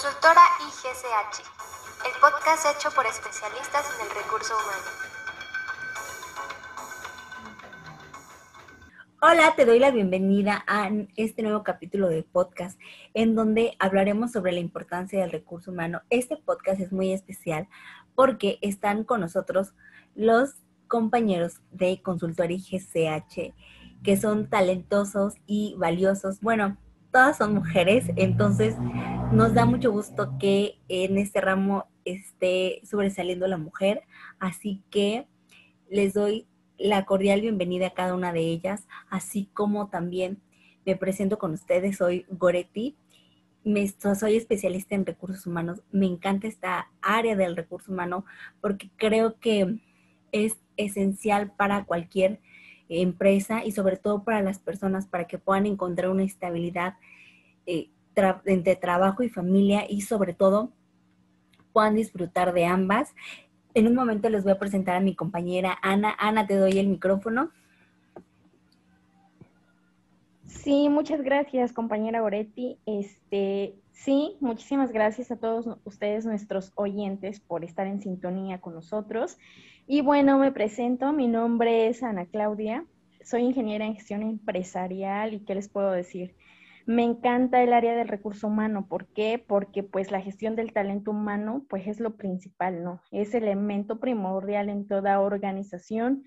Consultora IGCH, el podcast hecho por especialistas en el recurso humano. Hola, te doy la bienvenida a este nuevo capítulo de podcast en donde hablaremos sobre la importancia del recurso humano. Este podcast es muy especial porque están con nosotros los compañeros de Consultora IGCH que son talentosos y valiosos. Bueno, todas son mujeres, entonces nos da mucho gusto que en este ramo esté sobresaliendo la mujer, así que les doy la cordial bienvenida a cada una de ellas, así como también me presento con ustedes, soy Goretti, me, soy especialista en recursos humanos, me encanta esta área del recurso humano porque creo que es esencial para cualquier empresa y sobre todo para las personas para que puedan encontrar una estabilidad eh, entre trabajo y familia y sobre todo puedan disfrutar de ambas. En un momento les voy a presentar a mi compañera Ana. Ana, te doy el micrófono. Sí, muchas gracias, compañera Goretti. Este, sí, muchísimas gracias a todos ustedes, nuestros oyentes, por estar en sintonía con nosotros. Y bueno, me presento, mi nombre es Ana Claudia, soy ingeniera en gestión empresarial y qué les puedo decir. Me encanta el área del recurso humano. ¿Por qué? Porque pues la gestión del talento humano pues es lo principal, ¿no? Es elemento primordial en toda organización.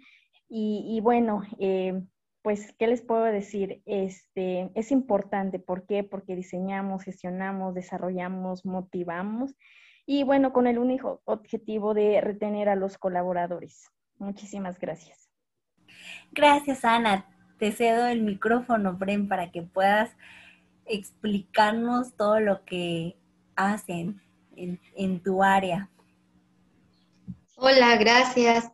Y, bueno, eh, pues, ¿qué les puedo decir? Este, es importante. ¿Por qué? Porque diseñamos, gestionamos, desarrollamos, motivamos y bueno, con el único objetivo de retener a los colaboradores. Muchísimas gracias. Gracias, Ana. Te cedo el micrófono, Bren, para que puedas explicarnos todo lo que hacen en, en tu área. Hola, gracias.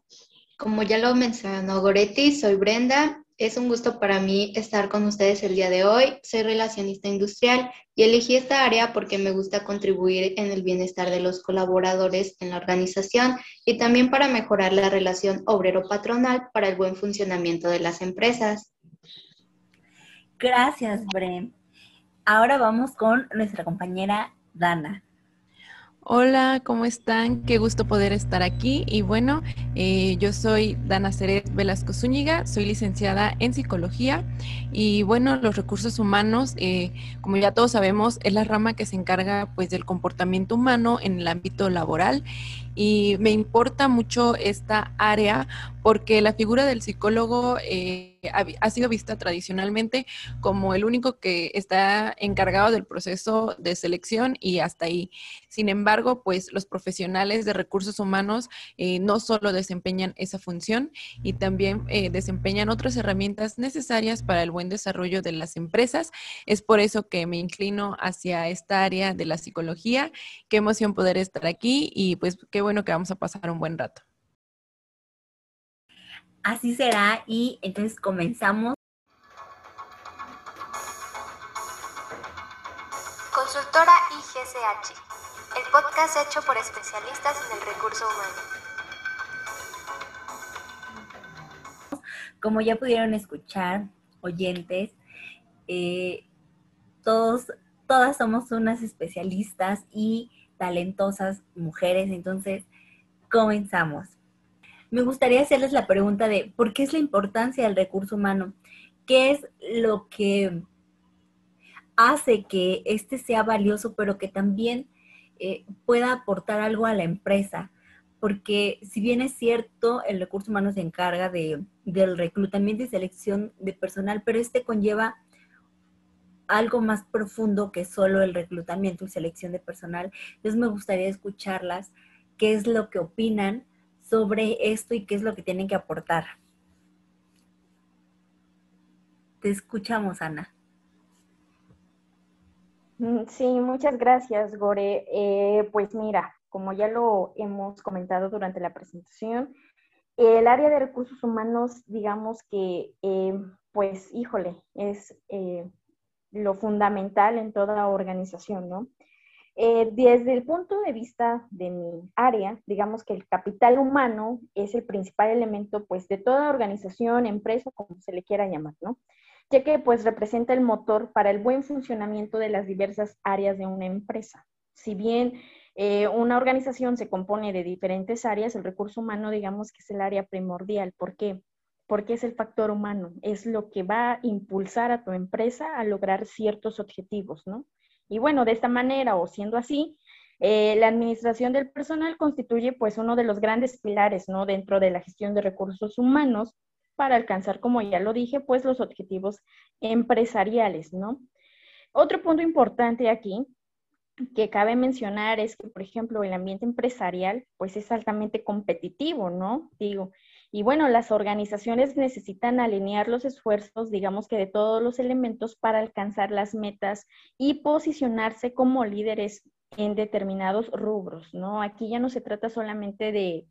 Como ya lo mencionó Goretti, soy Brenda es un gusto para mí estar con ustedes el día de hoy. Soy relacionista industrial y elegí esta área porque me gusta contribuir en el bienestar de los colaboradores en la organización y también para mejorar la relación obrero-patronal para el buen funcionamiento de las empresas. Gracias, Bren. Ahora vamos con nuestra compañera Dana. Hola, ¿cómo están? Qué gusto poder estar aquí. Y bueno, eh, yo soy Dana Ceret Velasco Zúñiga, soy licenciada en psicología y bueno, los recursos humanos, eh, como ya todos sabemos, es la rama que se encarga pues del comportamiento humano en el ámbito laboral y me importa mucho esta área porque la figura del psicólogo eh, ha, sido vista tradicionalmente como el único que está encargado del proceso de selección y hasta ahí. Sin embargo, pues los profesionales de recursos humanos eh, no solo desempeñan esa función y también eh, desempeñan otras herramientas necesarias para el buen desarrollo de las empresas. Es por eso que me inclino hacia esta área de la psicología. Qué emoción poder estar aquí y pues qué bueno que vamos a pasar un buen rato. Así será y entonces comenzamos. Consultora IGCH, el podcast hecho por especialistas en el recurso humano. Como ya pudieron escuchar, oyentes, eh, todos, todas somos unas especialistas y talentosas mujeres, entonces comenzamos. Me gustaría hacerles la pregunta de ¿por qué es la importancia del recurso humano? ¿Qué es lo que hace que este sea valioso, pero que también eh, pueda aportar algo a la empresa? Porque si bien es cierto, el recurso humano se encarga de, del reclutamiento y selección de personal, pero este conlleva algo más profundo que solo el reclutamiento y selección de personal. Entonces me gustaría escucharlas, qué es lo que opinan sobre esto y qué es lo que tienen que aportar. Te escuchamos, Ana. Mm, sí, muchas gracias, Gore. Eh, pues mira, como ya lo hemos comentado durante la presentación, el área de recursos humanos, digamos que, eh, pues, híjole, es eh, lo fundamental en toda organización, ¿no? Desde el punto de vista de mi área, digamos que el capital humano es el principal elemento pues de toda organización, empresa, como se le quiera llamar, ¿no? Ya que pues representa el motor para el buen funcionamiento de las diversas áreas de una empresa, Si bien eh, una organización se compone de diferentes áreas, el recurso humano digamos que es el área primordial. ¿Por qué? Porque es el factor humano, es lo que va a impulsar a tu empresa a lograr ciertos objetivos, ¿no? Y bueno, de esta manera o siendo así, eh, la administración del personal constituye pues uno de los grandes pilares, ¿no? Dentro de la gestión de recursos humanos para alcanzar, como ya lo dije, pues los objetivos empresariales, ¿no? Otro punto importante aquí que cabe mencionar es que, por ejemplo, el ambiente empresarial, pues es altamente competitivo, ¿no? Digo, y bueno, las organizaciones necesitan alinear los esfuerzos, digamos que de todos los elementos para alcanzar las metas y posicionarse como líderes en determinados rubros, ¿no? Aquí ya no se trata solamente de,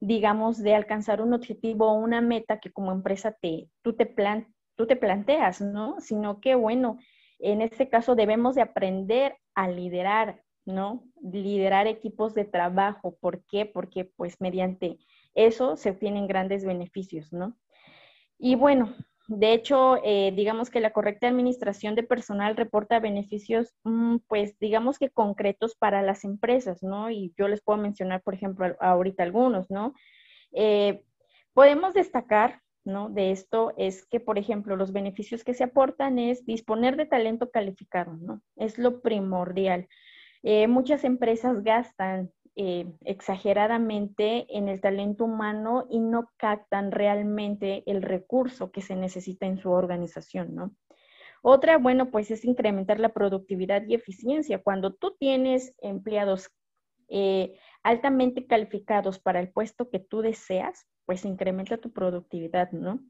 digamos, de alcanzar un objetivo o una meta que como empresa te, tú, te plan, tú te planteas, ¿no? Sino que, bueno, en este caso debemos de aprender a liderar, ¿no? Liderar equipos de trabajo. ¿Por qué? Porque pues mediante eso se obtienen grandes beneficios, ¿no? Y bueno, de hecho, eh, digamos que la correcta administración de personal reporta beneficios, mm, pues digamos que concretos para las empresas, ¿no? Y yo les puedo mencionar, por ejemplo, ahorita algunos, ¿no? Eh, podemos destacar, ¿no? De esto es que, por ejemplo, los beneficios que se aportan es disponer de talento calificado, ¿no? Es lo primordial. Eh, muchas empresas gastan eh, exageradamente en el talento humano y no captan realmente el recurso que se necesita en su organización, ¿no? Otra, bueno, pues es incrementar la productividad y eficiencia. Cuando tú tienes empleados eh, altamente calificados para el puesto que tú deseas, pues incrementa tu productividad, ¿no?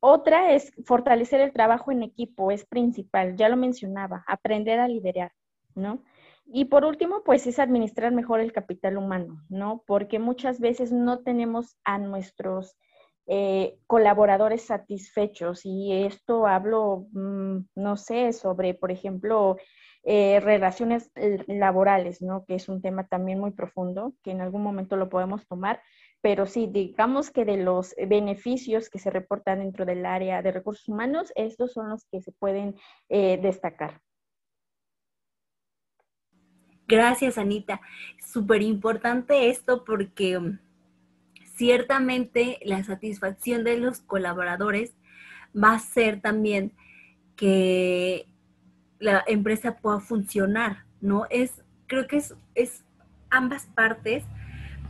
Otra es fortalecer el trabajo en equipo, es principal, ya lo mencionaba, aprender a liderar, ¿no? Y por último, pues es administrar mejor el capital humano, ¿no? Porque muchas veces no tenemos a nuestros eh, colaboradores satisfechos y esto hablo, mm, no sé, sobre, por ejemplo, eh, relaciones laborales, ¿no? Que es un tema también muy profundo, que en algún momento lo podemos tomar, pero sí, digamos que de los beneficios que se reportan dentro del área de recursos humanos, estos son los que se pueden eh, destacar. Gracias, Anita. Súper importante esto porque um, ciertamente la satisfacción de los colaboradores va a ser también que la empresa pueda funcionar, ¿no? Es, creo que es, es ambas partes,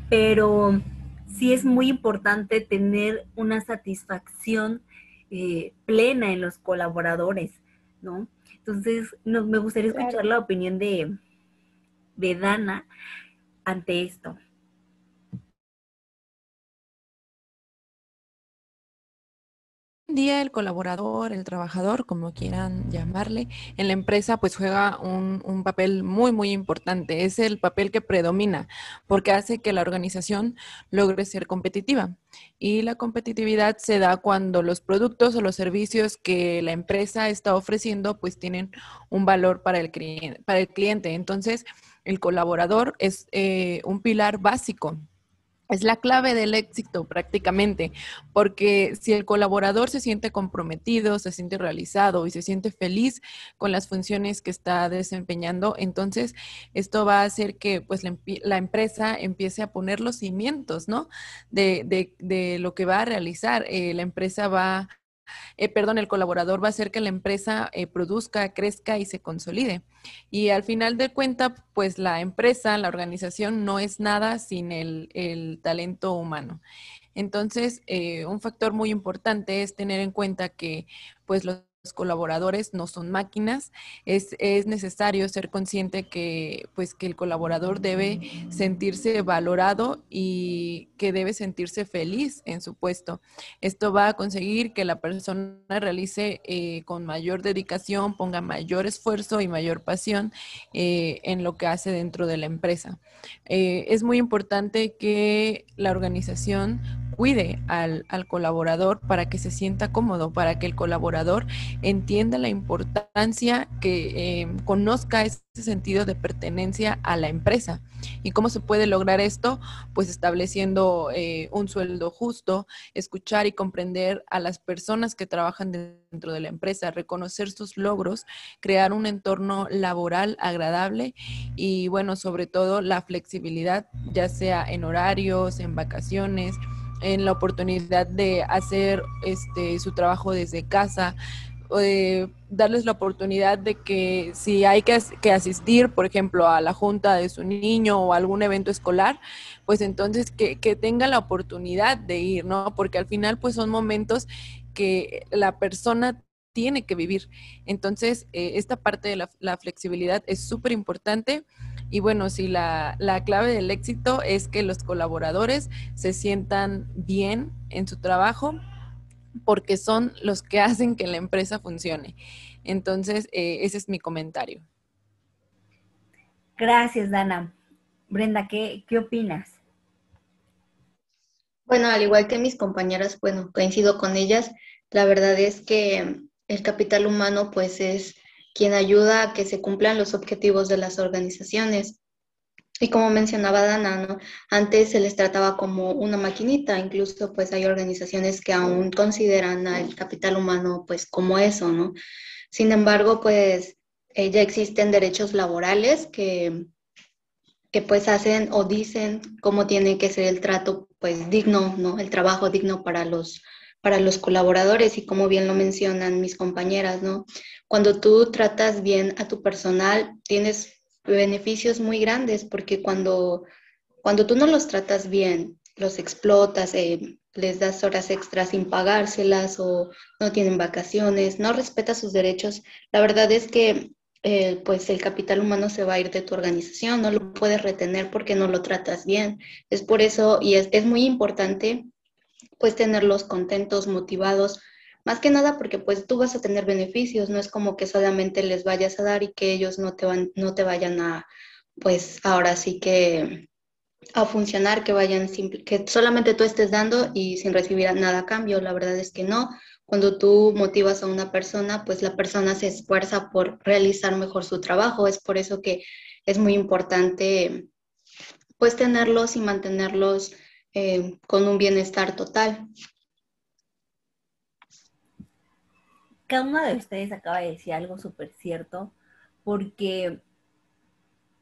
pero sí es muy importante tener una satisfacción eh, plena en los colaboradores, ¿no? Entonces, me gustaría escuchar la opinión de, de Dana ante esto? día el colaborador, el trabajador, como quieran llamarle, en la empresa pues juega un, un, papel muy, muy importante. Es el papel que predomina porque hace que la organización logre ser competitiva. Y la competitividad se da cuando los productos o los servicios que la empresa está ofreciendo pues tienen un valor para el cliente. Entonces, el colaborador es eh, un pilar básico. Es la clave del éxito prácticamente, porque si el colaborador se siente comprometido, se siente realizado y se siente feliz con las funciones que está desempeñando, entonces esto va a hacer que pues la, empresa empiece a poner los cimientos, ¿no? De, de, lo que va a realizar. Eh, la empresa va eh, perdón, el colaborador va a hacer que la empresa eh, produzca, crezca y se consolide. Y al final de cuenta, pues la empresa, la organización no es nada sin el, talento humano. Entonces, eh, un factor muy importante es tener en cuenta que pues los colaboradores no son máquinas. Es, necesario ser consciente que, pues, que el colaborador debe sentirse valorado y que debe sentirse feliz en su puesto. Esto va a conseguir que la persona realice eh, con mayor dedicación, ponga mayor esfuerzo y mayor pasión eh, en lo que hace dentro de la empresa. Eh, es muy importante que la organización cuide al, colaborador para que se sienta cómodo, para que el colaborador entienda la importancia, que eh, conozca ese sentido de pertenencia a la empresa. ¿Y cómo se puede lograr esto? Pues estableciendo eh, un sueldo justo, escuchar y comprender a las personas que trabajan dentro de la empresa, reconocer sus logros, crear un entorno laboral agradable y bueno, sobre todo la flexibilidad, ya sea en horarios, en vacaciones, en la oportunidad de hacer este, su trabajo desde casa, eh, darles la oportunidad de que si hay que, que, asistir, por ejemplo, a la junta de su niño o algún evento escolar, pues entonces que, que tenga la oportunidad de ir, ¿no? Porque al final pues son momentos que la persona tiene que vivir. Entonces, eh, esta parte de la, flexibilidad es súper importante. Y bueno, si la, la, clave del éxito es que los colaboradores se sientan bien en su trabajo, porque son los que hacen que la empresa funcione. Entonces, eh, ese es mi comentario. Gracias, Dana. Brenda, ¿qué, ¿qué opinas? Bueno, al igual que mis compañeras, bueno, coincido con ellas. La verdad es que el capital humano, pues, es quien ayuda a que se cumplan los objetivos de las organizaciones. Y como mencionaba Dana, ¿no? antes se les trataba como una maquinita, incluso pues hay organizaciones que aún consideran al capital humano pues como eso, ¿no? Sin embargo, pues eh, ya existen derechos laborales que, que pues hacen o dicen cómo tiene que ser el trato pues digno, ¿no? El trabajo digno para los, para los colaboradores y como bien lo mencionan mis compañeras, ¿no? Cuando tú tratas bien a tu personal, tienes beneficios muy grandes porque cuando, cuando tú no los tratas bien, los explotas, eh, les das horas extras sin pagárselas o no tienen vacaciones, no respetas sus derechos, la verdad es que eh, pues el capital humano se va a ir de tu organización, no lo puedes retener porque no lo tratas bien. Es por eso y es, es muy importante pues tenerlos contentos, motivados, más que nada porque pues tú vas a tener beneficios, no es como que solamente les vayas a dar y que ellos no te, van, no te vayan a, pues ahora sí que a funcionar, que vayan, que solamente tú estés dando y sin recibir nada a cambio. La verdad es que no. Cuando tú motivas a una persona, pues la persona se esfuerza por realizar mejor su trabajo. Es por eso que es muy importante pues tenerlos y mantenerlos eh, con un bienestar total. cada una de ustedes acaba de decir algo súper cierto, porque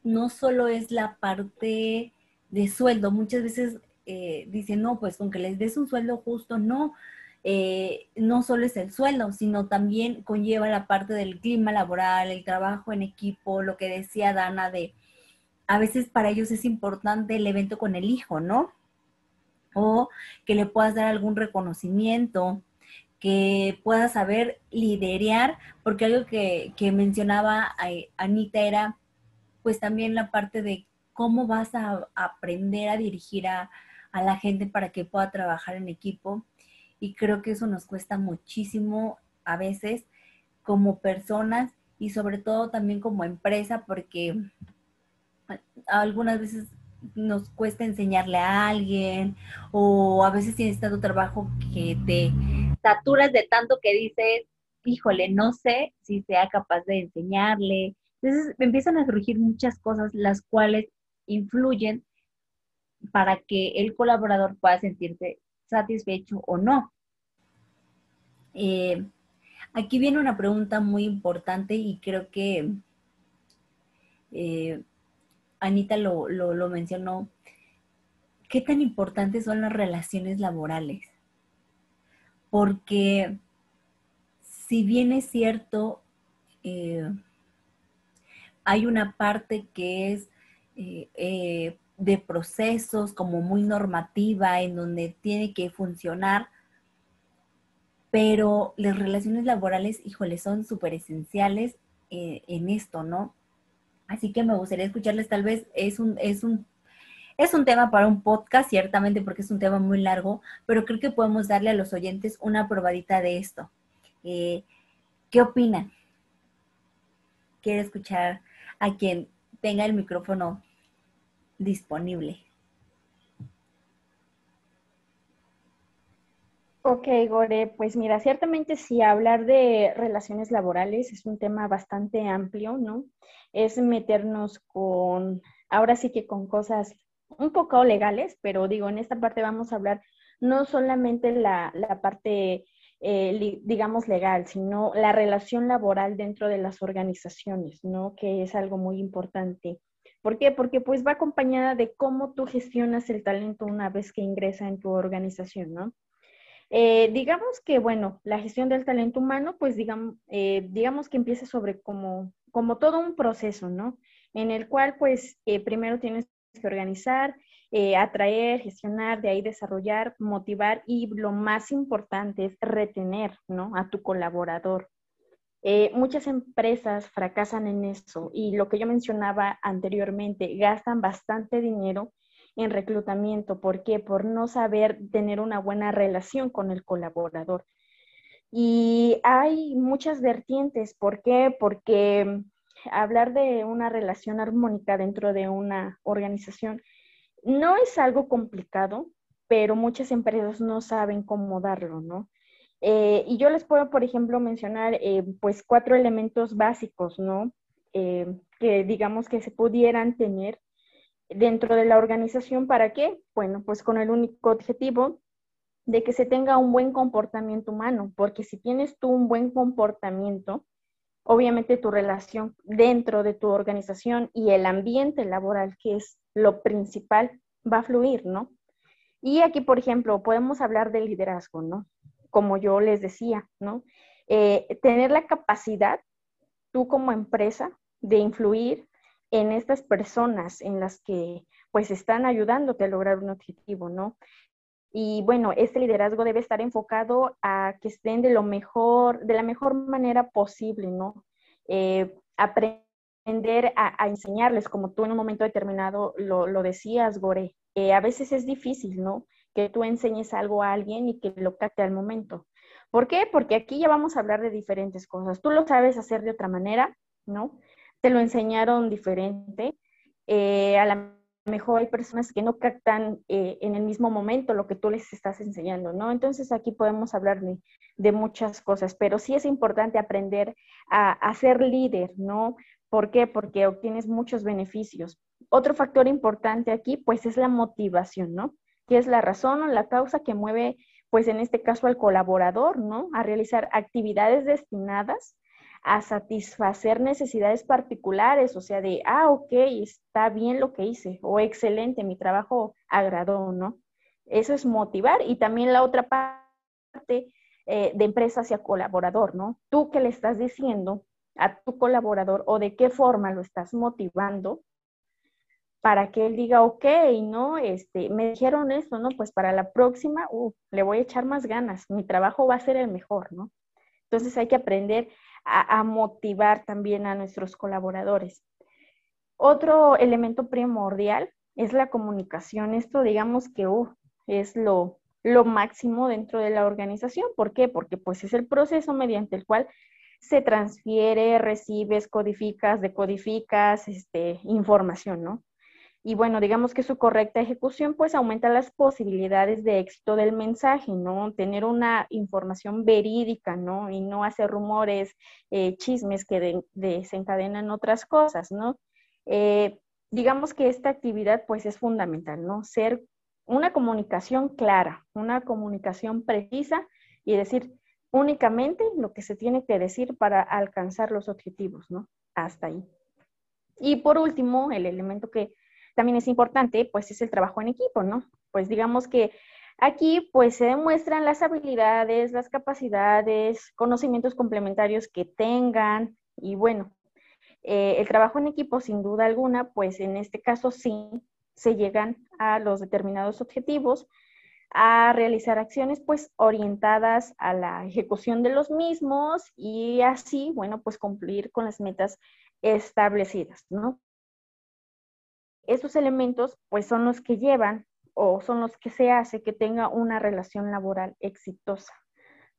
no solo es la parte de sueldo, muchas veces eh, dicen, no, pues con que les des un sueldo justo, no, eh, no solo es el sueldo, sino también conlleva la parte del clima laboral, el trabajo en equipo, lo que decía Dana de, a veces para ellos es importante el evento con el hijo, ¿no? O que le puedas dar algún reconocimiento, que pueda saber liderear, porque algo que, mencionaba eh, Anita era pues también la parte de cómo vas a aprender a dirigir a, a la gente para que pueda trabajar en equipo. Y creo que eso nos cuesta muchísimo a veces como personas y sobre todo también como empresa, porque algunas veces nos cuesta enseñarle a alguien o a veces tienes tanto trabajo que te saturas de tanto que dices, híjole, no sé si sea capaz de enseñarle. Entonces empiezan a surgir muchas cosas las cuales influyen para que el colaborador pueda sentirse satisfecho o no. Eh, aquí viene una pregunta muy importante y creo que eh, Anita lo, lo mencionó. ¿Qué tan importantes son las relaciones laborales? porque si bien es cierto, eh, hay una parte que es eh, eh, de procesos como muy normativa, en donde tiene que funcionar, pero las relaciones laborales, híjole, son súper esenciales en esto, ¿no? Así que me gustaría escucharles, tal vez es un, es un es un tema para un podcast, ciertamente, porque es un tema muy largo, pero creo que podemos darle a los oyentes una probadita de esto. Eh, ¿Qué opinan? Quiero escuchar a quien tenga el micrófono disponible. Ok, Gore, pues mira, ciertamente sí, hablar de relaciones laborales es un tema bastante amplio, ¿no? Es meternos con, ahora sí que con cosas un poco legales, pero digo, en esta parte vamos a hablar no solamente la, la parte, eh, digamos, legal, sino la relación laboral dentro de las organizaciones, ¿no? Que es algo muy importante. ¿Por qué? Porque pues va acompañada de cómo tú gestionas el talento una vez que ingresa en tu organización, ¿no? Eh, digamos que, bueno, la gestión del talento humano, pues digamos, eh, digamos que empieza sobre como, como todo un proceso, ¿no? En el cual, pues, eh, primero tienes que organizar, atraer, gestionar, de ahí desarrollar, motivar y lo más importante es retener, ¿no? A tu colaborador. muchas empresas fracasan en eso y lo que yo mencionaba anteriormente, gastan bastante dinero en reclutamiento. ¿Por qué? Por no saber tener una buena relación con el colaborador. Y hay muchas vertientes. ¿Por qué? Porque hablar de una relación armónica dentro de una organización no es algo complicado, pero muchas empresas no saben cómo darlo, ¿no? Eh, y yo les puedo, por ejemplo, mencionar eh, pues cuatro elementos básicos, ¿no? Eh, que digamos que se pudieran tener dentro de la organización. ¿Para qué? Bueno, pues con el único objetivo de que se tenga un buen comportamiento humano, porque si tienes tú un buen comportamiento, obviamente tu relación dentro de tu organización y el ambiente laboral, que es lo principal, va a fluir, ¿no? Y aquí, por ejemplo, podemos hablar de liderazgo, ¿no? Como yo les decía, ¿no? Eh, tener la capacidad, tú como empresa, de influir en estas personas en las que pues están ayudándote a lograr un objetivo, ¿no? Y bueno, este liderazgo debe estar enfocado a que estén de lo mejor, de la mejor manera posible, ¿no? Eh, aprender a, enseñarles, como tú en un momento determinado lo, decías, Gore. Eh, a veces es difícil, ¿no? Que tú enseñes algo a alguien y que lo capte al momento. ¿Por qué? Porque aquí ya vamos a hablar de diferentes cosas. Tú lo sabes hacer de otra manera, ¿no? Te lo enseñaron diferente. Eh, a lo mejor hay personas que no captan eh, en el mismo momento lo que tú les estás enseñando, ¿no? Entonces aquí podemos hablar de, muchas cosas, pero sí es importante aprender a, ser líder, ¿no? ¿Por qué? Porque obtienes muchos beneficios. Otro factor importante aquí, pues, es la motivación, ¿no? Que es la razón o la causa que mueve, pues, en este caso al colaborador, ¿no? A realizar actividades destinadas a satisfacer necesidades particulares, o sea, de, ah, ok, está bien lo que hice, o excelente, mi trabajo agradó, ¿no? Eso es motivar. Y también la otra parte eh, de empresa hacia colaborador, ¿no? Tú que le estás diciendo a tu colaborador o de qué forma lo estás motivando para que él diga, ok, ¿no? Este, me dijeron eso, ¿no? Pues para la próxima, uh, le voy a echar más ganas, mi trabajo va a ser el mejor, ¿no? Entonces hay que aprender a, motivar también a nuestros colaboradores. Otro elemento primordial es la comunicación. Esto digamos que uh, es lo, lo máximo dentro de la organización. ¿Por qué? Porque pues es el proceso mediante el cual se transfiere, recibes, codificas, decodificas este, información, ¿no? Y bueno, digamos que su correcta ejecución pues aumenta las posibilidades de éxito del mensaje, ¿no? Tener una información verídica, ¿no? Y no hacer rumores, eh, chismes que desencadenan otras cosas, ¿no? Eh, digamos que esta actividad pues es fundamental, ¿no? Ser una comunicación clara, una comunicación precisa y decir únicamente lo que se tiene que decir para alcanzar los objetivos, ¿no? Hasta ahí. Y por último, el elemento que también es importante, pues es el trabajo en equipo, ¿no? Pues digamos que aquí pues se demuestran las habilidades, las capacidades, conocimientos complementarios que tengan y bueno, eh, el trabajo en equipo sin duda alguna, pues en este caso sí se llegan a los determinados objetivos, a realizar acciones pues orientadas a la ejecución de los mismos y así, bueno, pues cumplir con las metas establecidas, ¿no? Esos elementos pues son los que llevan o son los que se hace que tenga una relación laboral exitosa.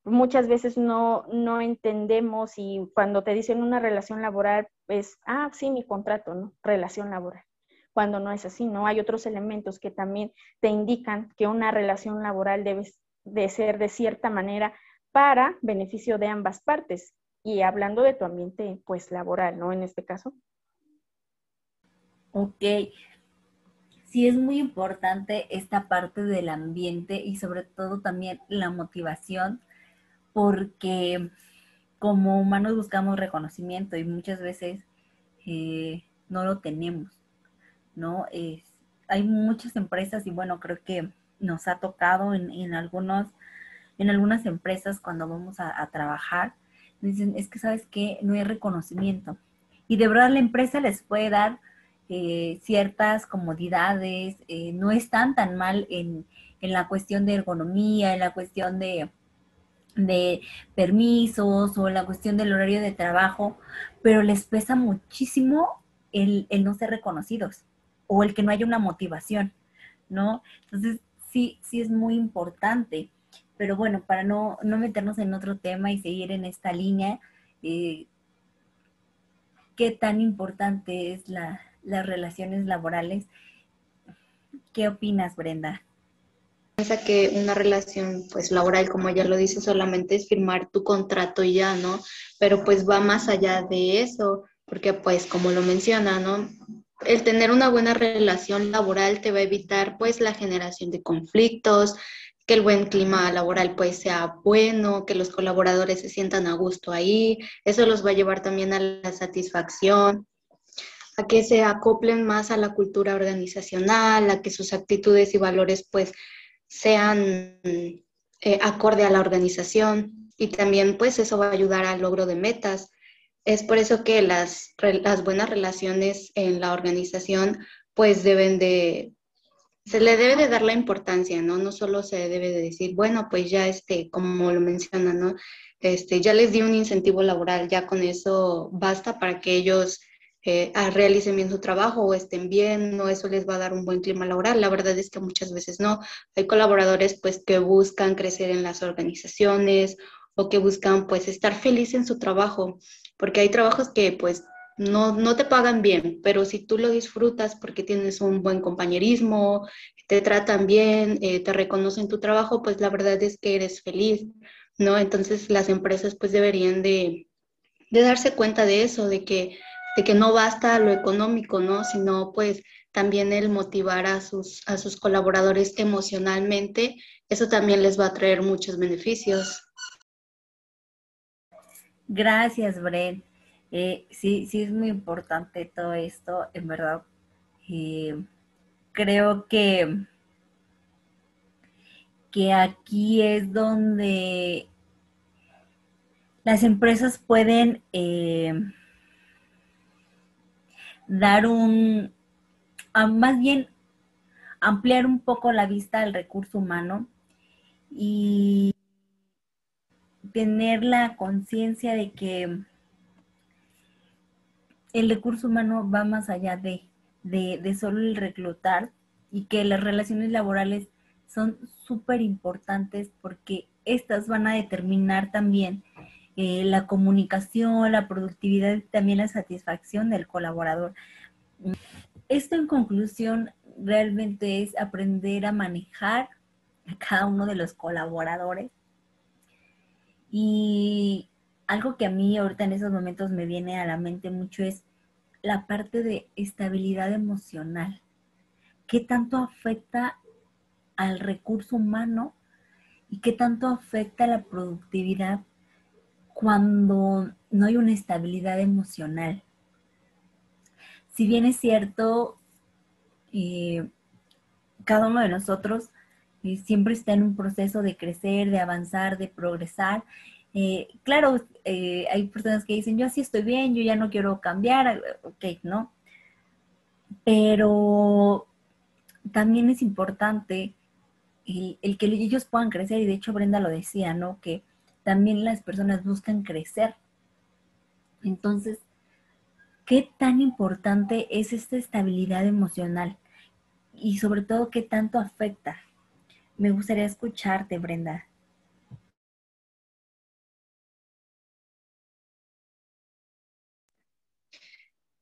Muchas veces no, no entendemos y cuando te dicen una relación laboral, pues, ah, sí, mi contrato, ¿no? Relación laboral. Cuando no es así, ¿no? Hay otros elementos que también te indican que una relación laboral debe de ser de cierta manera para beneficio de ambas partes. Y hablando de tu ambiente, pues laboral, ¿no? En este caso. Ok. Sí, es muy importante esta parte del ambiente y sobre todo también la motivación, porque como humanos buscamos reconocimiento y muchas veces eh, no lo tenemos, ¿no? hay muchas empresas y bueno, creo que nos ha tocado en, algunos, en algunas empresas cuando vamos a, trabajar, dicen, es que sabes que no hay reconocimiento. Y de verdad la empresa les puede dar eh, ciertas comodidades, eh, no están tan mal en, en, la cuestión de ergonomía, en la cuestión de, de permisos o en la cuestión del horario de trabajo, pero les pesa muchísimo el, el no ser reconocidos o el que no haya una motivación, ¿no? Entonces, sí, sí es muy importante. Pero bueno, para no, meternos en otro tema y seguir en esta línea, eh, ¿qué tan importante es la, las relaciones laborales? ¿Qué opinas, Brenda? Piensa que una relación pues laboral, como ya lo dice, solamente es firmar tu contrato y ya, ¿no? Pero pues va más allá de eso, porque pues como lo menciona, ¿no? el tener una buena relación laboral te va a evitar pues la generación de conflictos, que el buen clima laboral pues sea bueno, que los colaboradores se sientan a gusto ahí, eso los va a llevar también a la satisfacción, a que se acoplen más a la cultura organizacional, a que sus actitudes y valores pues sean eh, acorde a la organización y también pues eso va a ayudar al logro de metas. Es por eso que las, las buenas relaciones en la organización pues deben de, se le debe de dar la importancia, ¿no? No solo se debe de decir, bueno, pues ya este, como lo menciona, ¿no? Este, ya les di un incentivo laboral, ya con eso basta para que ellos eh, realicen bien su trabajo o estén bien, no eso les va a dar un buen clima laboral. La verdad es que muchas veces no. Hay colaboradores pues que buscan crecer en las organizaciones o que buscan pues estar feliz en su trabajo porque hay trabajos que pues no, te pagan bien, pero si tú lo disfrutas porque tienes un buen compañerismo, te tratan bien, eh, te reconocen tu trabajo, pues la verdad es que eres feliz, ¿no? Entonces las empresas pues deberían de, darse cuenta de eso, de que, de que no basta lo económico, ¿no? Sino pues también el motivar a sus, a sus colaboradores emocionalmente, eso también les va a traer muchos beneficios. Gracias, Bren. Eh, sí, sí es muy importante todo esto, en verdad. Eh, creo que, que aquí es donde las empresas pueden eh, dar un, más bien ampliar un poco la vista al recurso humano y tener la conciencia de que el recurso humano va más allá de, de, solo el reclutar y que las relaciones laborales son súper importantes porque estas van a determinar también eh, la comunicación, la productividad y también la satisfacción del colaborador. Esto en conclusión realmente es aprender a manejar a cada uno de los colaboradores y algo que a mí ahorita en esos momentos me viene a la mente mucho es la parte de estabilidad emocional. ¿Qué tanto afecta al recurso humano y qué tanto afecta la productividad cuando no hay una estabilidad emocional? Si bien es cierto, eh, cada uno de nosotros siempre está en un proceso de crecer, de avanzar, de progresar. Eh, claro, eh, hay personas que dicen, yo así estoy bien, yo ya no quiero cambiar, ok, ¿no? Pero también es importante el, el, que ellos puedan crecer, y de hecho Brenda lo decía, ¿no? Que también las personas buscan crecer. Entonces, ¿qué tan importante es esta estabilidad emocional? Y sobre todo, ¿qué tanto afecta? Me gustaría escucharte, Brenda.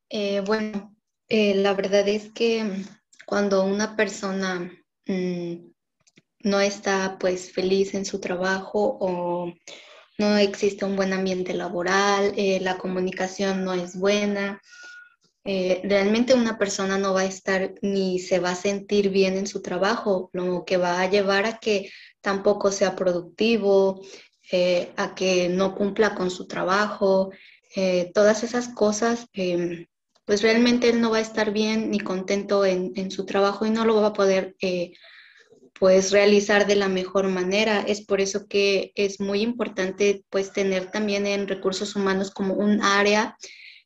Eh, bueno, eh, la verdad es que cuando una persona mm, no está pues feliz en su trabajo o no existe un buen ambiente laboral, eh, la comunicación no es buena. Eh, realmente una persona no va a estar ni se va a sentir bien en su trabajo, lo que va a llevar a que tampoco sea productivo, eh, a que no cumpla con su trabajo, todas esas cosas, pues realmente él no va a estar bien ni contento en, en su trabajo y no lo va a poder pues realizar de la mejor manera. Es por eso que es muy importante pues tener también en recursos humanos como un área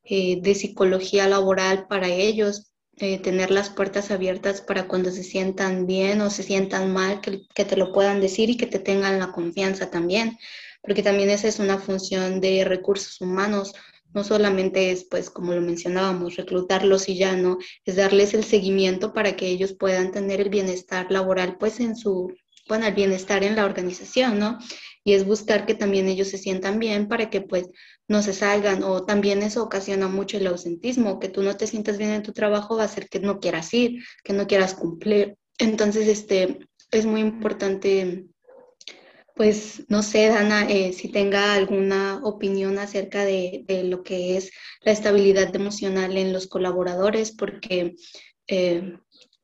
eh, de psicología laboral para ellos, eh, tener las puertas abiertas para cuando se sientan bien o se sientan mal, que, que te lo puedan decir y que te tengan la confianza también, porque también esa es una función de recursos humanos no solamente es, pues, como lo mencionábamos, reclutarlos y ya no, es darles el seguimiento para que ellos puedan tener el bienestar laboral, pues, en su, bueno, el bienestar en la organización, ¿no? Y es buscar que también ellos se sientan bien para que, pues, no se salgan, o también eso ocasiona mucho el ausentismo, que tú no te sientas bien en tu trabajo va a hacer que no quieras ir, que no quieras cumplir. Entonces, este, es muy importante pues no sé, Dana, eh, si tenga alguna opinión acerca de, lo que es la estabilidad emocional en los colaboradores, porque eh,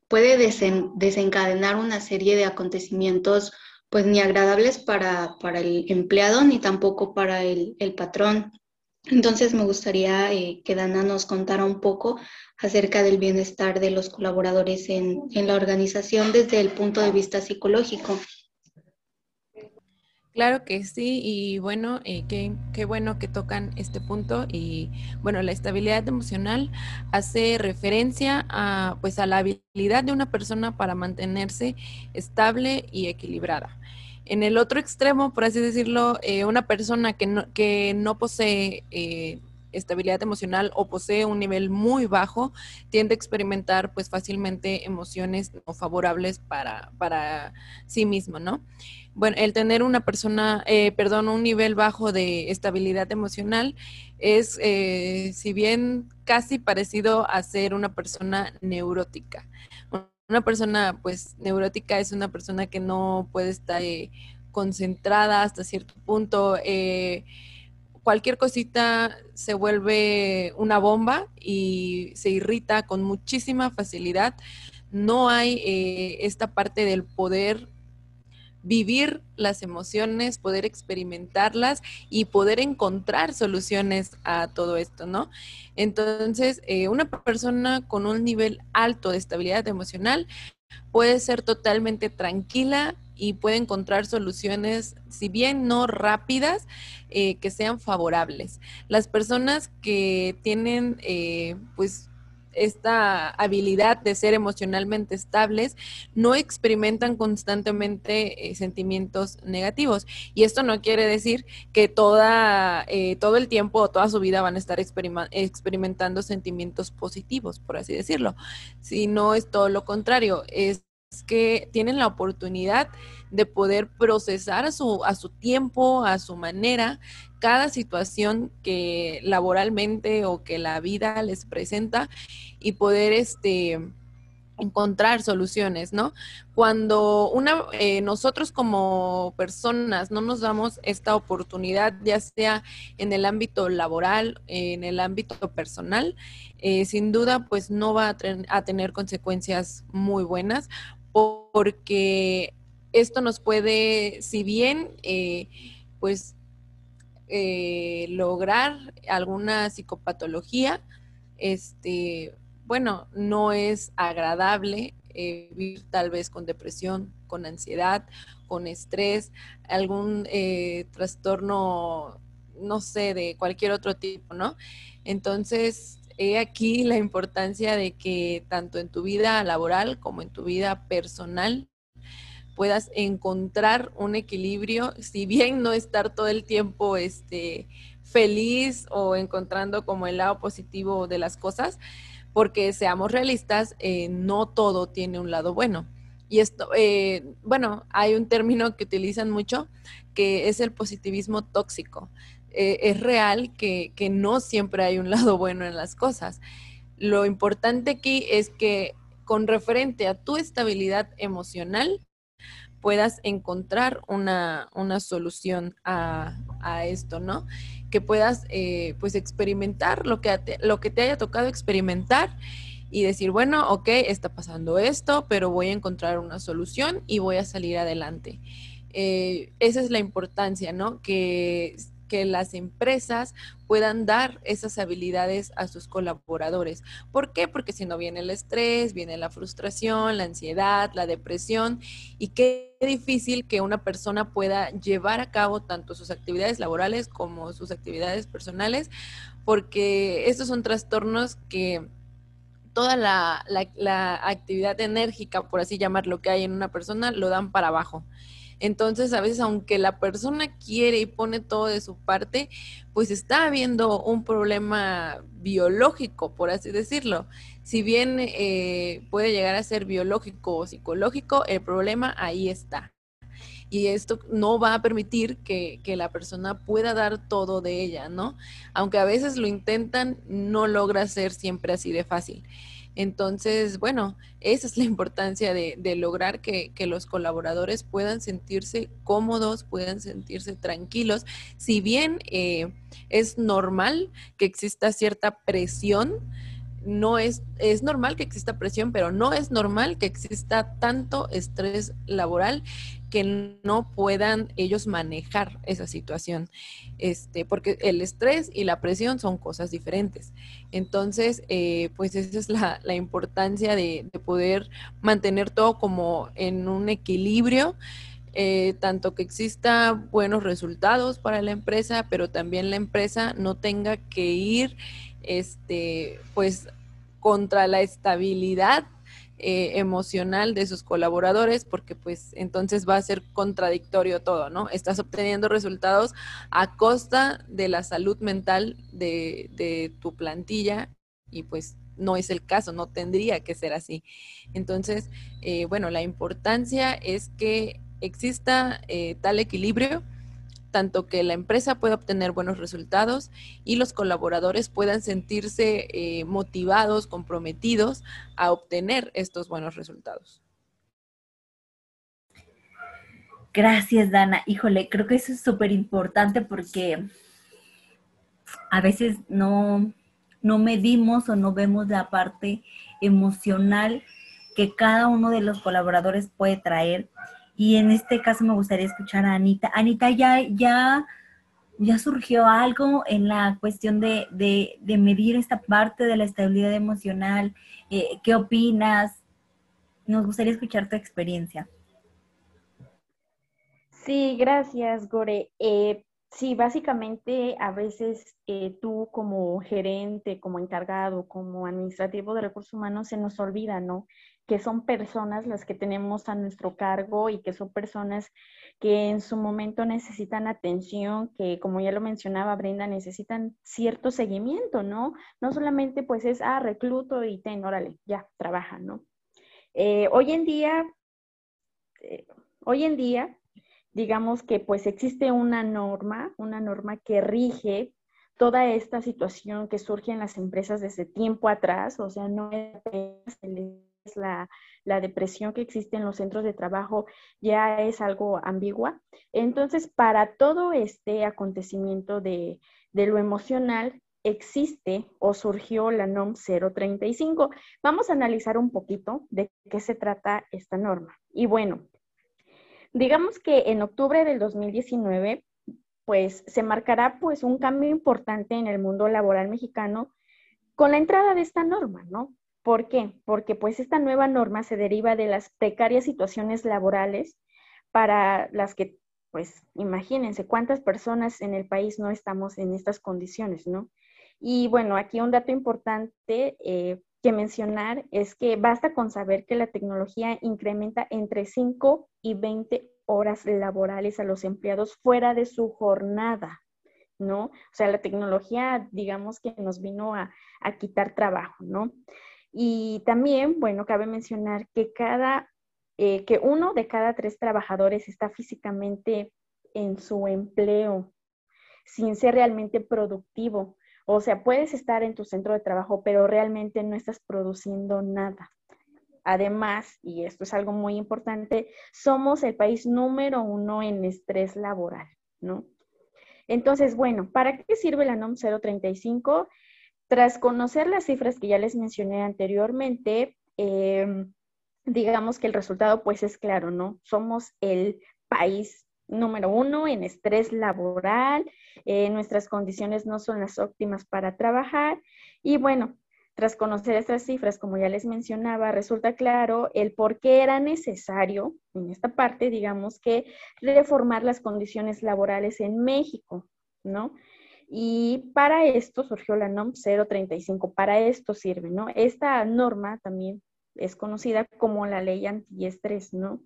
puede desencadenar una serie de acontecimientos pues ni agradables para, el empleado ni tampoco para el, patrón. Entonces me gustaría eh, que Dana nos contara un poco acerca del bienestar de los colaboradores en, en la organización desde el punto de vista psicológico. Claro que sí, y bueno, eh, qué, bueno que tocan este punto. Y bueno, la estabilidad emocional hace referencia a, pues, a la habilidad de una persona para mantenerse estable y equilibrada. En el otro extremo, por así decirlo, eh, una persona que no, que no posee eh, estabilidad emocional o posee un nivel muy bajo, tiende a experimentar pues fácilmente emociones no favorables para, para sí mismo, ¿no? Bueno, el tener una persona, eh, perdón, un nivel bajo de estabilidad emocional es, eh, si bien casi parecido a ser una persona neurótica. Una persona, pues, neurótica es una persona que no puede estar eh, concentrada hasta cierto punto. Cualquier cosita se vuelve una bomba y se irrita con muchísima facilidad. No hay esta parte del poder vivir las emociones, poder experimentarlas y poder encontrar soluciones a todo esto, ¿no? Entonces, eh, una persona con un nivel alto de estabilidad emocional puede ser totalmente tranquila y puede encontrar soluciones, si bien no rápidas, eh, que sean favorables. Las personas que tienen, eh, pues, esta habilidad de ser emocionalmente estables, no experimentan constantemente eh, sentimientos negativos. Y esto no quiere decir que toda, eh, todo el tiempo o toda su vida van a estar experimentando sentimientos positivos, por así decirlo, sino es todo lo contrario, es que tienen la oportunidad de poder procesar a su, a su tiempo, a su manera, cada situación que laboralmente o que la vida les presenta y poder este encontrar soluciones, ¿no? Cuando una, eh, nosotros como personas no nos damos esta oportunidad, ya sea en el ámbito laboral, en el ámbito personal, eh, sin duda, pues no va a, tener consecuencias muy buenas, porque esto nos puede, si bien, eh, pues eh, lograr alguna psicopatología, este, bueno, no es agradable eh, vivir tal vez con depresión, con ansiedad, con estrés, algún eh, trastorno, no sé, de cualquier otro tipo, ¿no? Entonces, he aquí la importancia de que tanto en tu vida laboral como en tu vida personal puedas encontrar un equilibrio, si bien no estar todo el tiempo este, feliz o encontrando como el lado positivo de las cosas, porque seamos realistas, eh, no todo tiene un lado bueno. Y esto, eh, bueno, hay un término que utilizan mucho que es el positivismo tóxico. Eh, es real que, que no siempre hay un lado bueno en las cosas. Lo importante aquí es que con referente a tu estabilidad emocional, puedas encontrar una, solución a, esto, ¿no? Que puedas eh, pues experimentar lo que, te, lo que te haya tocado experimentar y decir, bueno, ok, está pasando esto, pero voy a encontrar una solución y voy a salir adelante. Eh, esa es la importancia, ¿no? Que que las empresas puedan dar esas habilidades a sus colaboradores. ¿Por qué? Porque si no viene el estrés, viene la frustración, la ansiedad, la depresión y qué difícil que una persona pueda llevar a cabo tanto sus actividades laborales como sus actividades personales, porque estos son trastornos que toda la, actividad enérgica, por así llamarlo, que hay en una persona, lo dan para abajo. Entonces, a veces, aunque la persona quiere y pone todo de su parte, pues está habiendo un problema biológico, por así decirlo. Si bien eh, puede llegar a ser biológico o psicológico, el problema ahí está. Y esto no va a permitir que, que, la persona pueda dar todo de ella, ¿no? Aunque a veces lo intentan, no logra ser siempre así de fácil. Entonces, bueno, esa es la importancia de, lograr que, los colaboradores puedan sentirse cómodos, puedan sentirse tranquilos. Si bien eh, es normal que exista cierta presión, no es, es normal que exista presión, pero no es normal que exista tanto estrés laboral que no puedan ellos manejar esa situación, este, porque el estrés y la presión son cosas diferentes. Entonces, eh, pues esa es la, importancia de, poder mantener todo como en un equilibrio. Eh, tanto que exista buenos resultados para la empresa, pero también la empresa no tenga que ir este, pues contra la estabilidad eh, emocional de sus colaboradores, porque pues entonces va a ser contradictorio todo, ¿no? Estás obteniendo resultados a costa de la salud mental de, tu plantilla y pues no es el caso, no tendría que ser así. Entonces, eh, bueno, la importancia es que exista eh, tal equilibrio tanto que la empresa pueda obtener buenos resultados y los colaboradores puedan sentirse eh, motivados, comprometidos a obtener estos buenos resultados. Gracias, Dana. Híjole, creo que eso es súper importante porque a veces no, no medimos o no vemos la parte emocional que cada uno de los colaboradores puede traer y en este caso me gustaría escuchar a Anita. Anita, ¿ya, ya, ya surgió algo en la cuestión de, medir esta parte de la estabilidad emocional? Eh, ¿Qué opinas? Nos gustaría escuchar tu experiencia. Sí, gracias, Gore. Eh, sí, básicamente a veces eh, tú como gerente, como encargado, como administrativo de recursos humanos, se nos olvida, ¿no? Que son personas las que tenemos a nuestro cargo y que son personas que en su momento necesitan atención, que como ya lo mencionaba Brenda, necesitan cierto seguimiento, ¿no? No solamente pues es, ah, recluto y ten, órale, ya, trabaja, ¿no? Eh, hoy en día, eh, hoy en día, digamos que pues existe una norma, una norma que rige toda esta situación que surge en las empresas desde tiempo atrás, o sea, no es la, depresión que existe en los centros de trabajo ya es algo ambigua. Entonces, para todo este acontecimiento de, de lo emocional, existe o surgió la NOM 035. Vamos a analizar un poquito de qué se trata esta norma. Y bueno, digamos que en octubre del 2019, pues se marcará pues un cambio importante en el mundo laboral mexicano con la entrada de esta norma, ¿no? ¿Por qué? Porque pues esta nueva norma se deriva de las precarias situaciones laborales para las que, pues imagínense cuántas personas en el país no estamos en estas condiciones, ¿no? Y bueno, aquí un dato importante eh, que mencionar es que basta con saber que la tecnología incrementa entre 5 y 20 horas laborales a los empleados fuera de su jornada, ¿no? O sea, la tecnología, digamos que nos vino a, a quitar trabajo, ¿no? Y también, bueno, cabe mencionar que cada, eh, que uno de cada tres trabajadores está físicamente en su empleo sin ser realmente productivo. O sea, puedes estar en tu centro de trabajo, pero realmente no estás produciendo nada. además, y esto es algo muy importante, somos el país número uno en estrés laboral, ¿no? Entonces, bueno, ¿para qué sirve la NOM 035? Tras conocer las cifras que ya les mencioné anteriormente, em, digamos que el resultado pues es claro, ¿no? Somos el país número uno en estrés laboral, eh, nuestras condiciones no son las óptimas para trabajar y bueno, tras conocer estas cifras, como ya les mencionaba, resulta claro el por qué era necesario, en esta parte, digamos que, reformar las condiciones laborales en México, ¿no? Y para esto surgió la NOM 035, para esto sirve, ¿no? Esta norma también es conocida como la ley antiestrés, ¿no?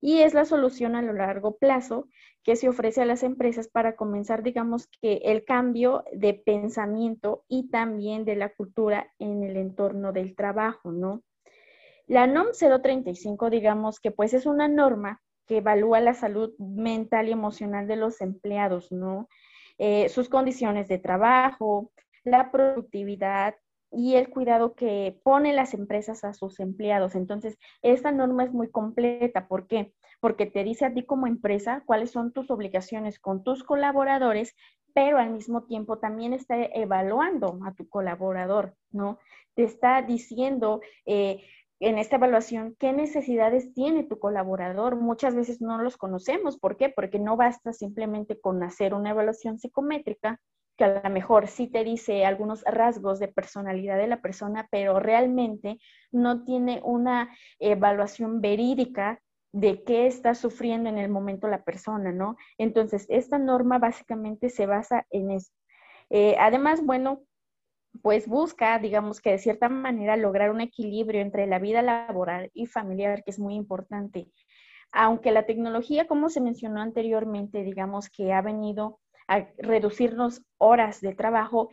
Y es la solución a lo largo plazo que se ofrece a las empresas para comenzar, digamos que el cambio de pensamiento y también de la cultura en el entorno del trabajo, ¿no? La NOM 035, digamos que pues es una norma que evalúa la salud mental y emocional de los empleados, ¿no? Eh, sus condiciones de trabajo, la productividad, y el cuidado que ponen las empresas a sus empleados. Entonces, esta norma es muy completa. ¿Por qué? Porque te dice a ti como empresa cuáles son tus obligaciones con tus colaboradores, pero al mismo tiempo también está evaluando a tu colaborador, ¿no? Te está diciendo eh, en esta evaluación qué necesidades tiene tu colaborador. Muchas veces no los conocemos. ¿Por qué? Porque no basta simplemente con hacer una evaluación psicométrica que a lo mejor sí te dice algunos rasgos de personalidad de la persona, pero realmente no tiene una evaluación verídica de qué está sufriendo en el momento la persona, ¿no? Entonces, esta norma básicamente se basa en eso. Eh, además, bueno, pues busca, digamos que de cierta manera, lograr un equilibrio entre la vida laboral y familiar, que es muy importante. Aunque la tecnología, como se mencionó anteriormente, digamos que ha venido a reducirnos horas de trabajo,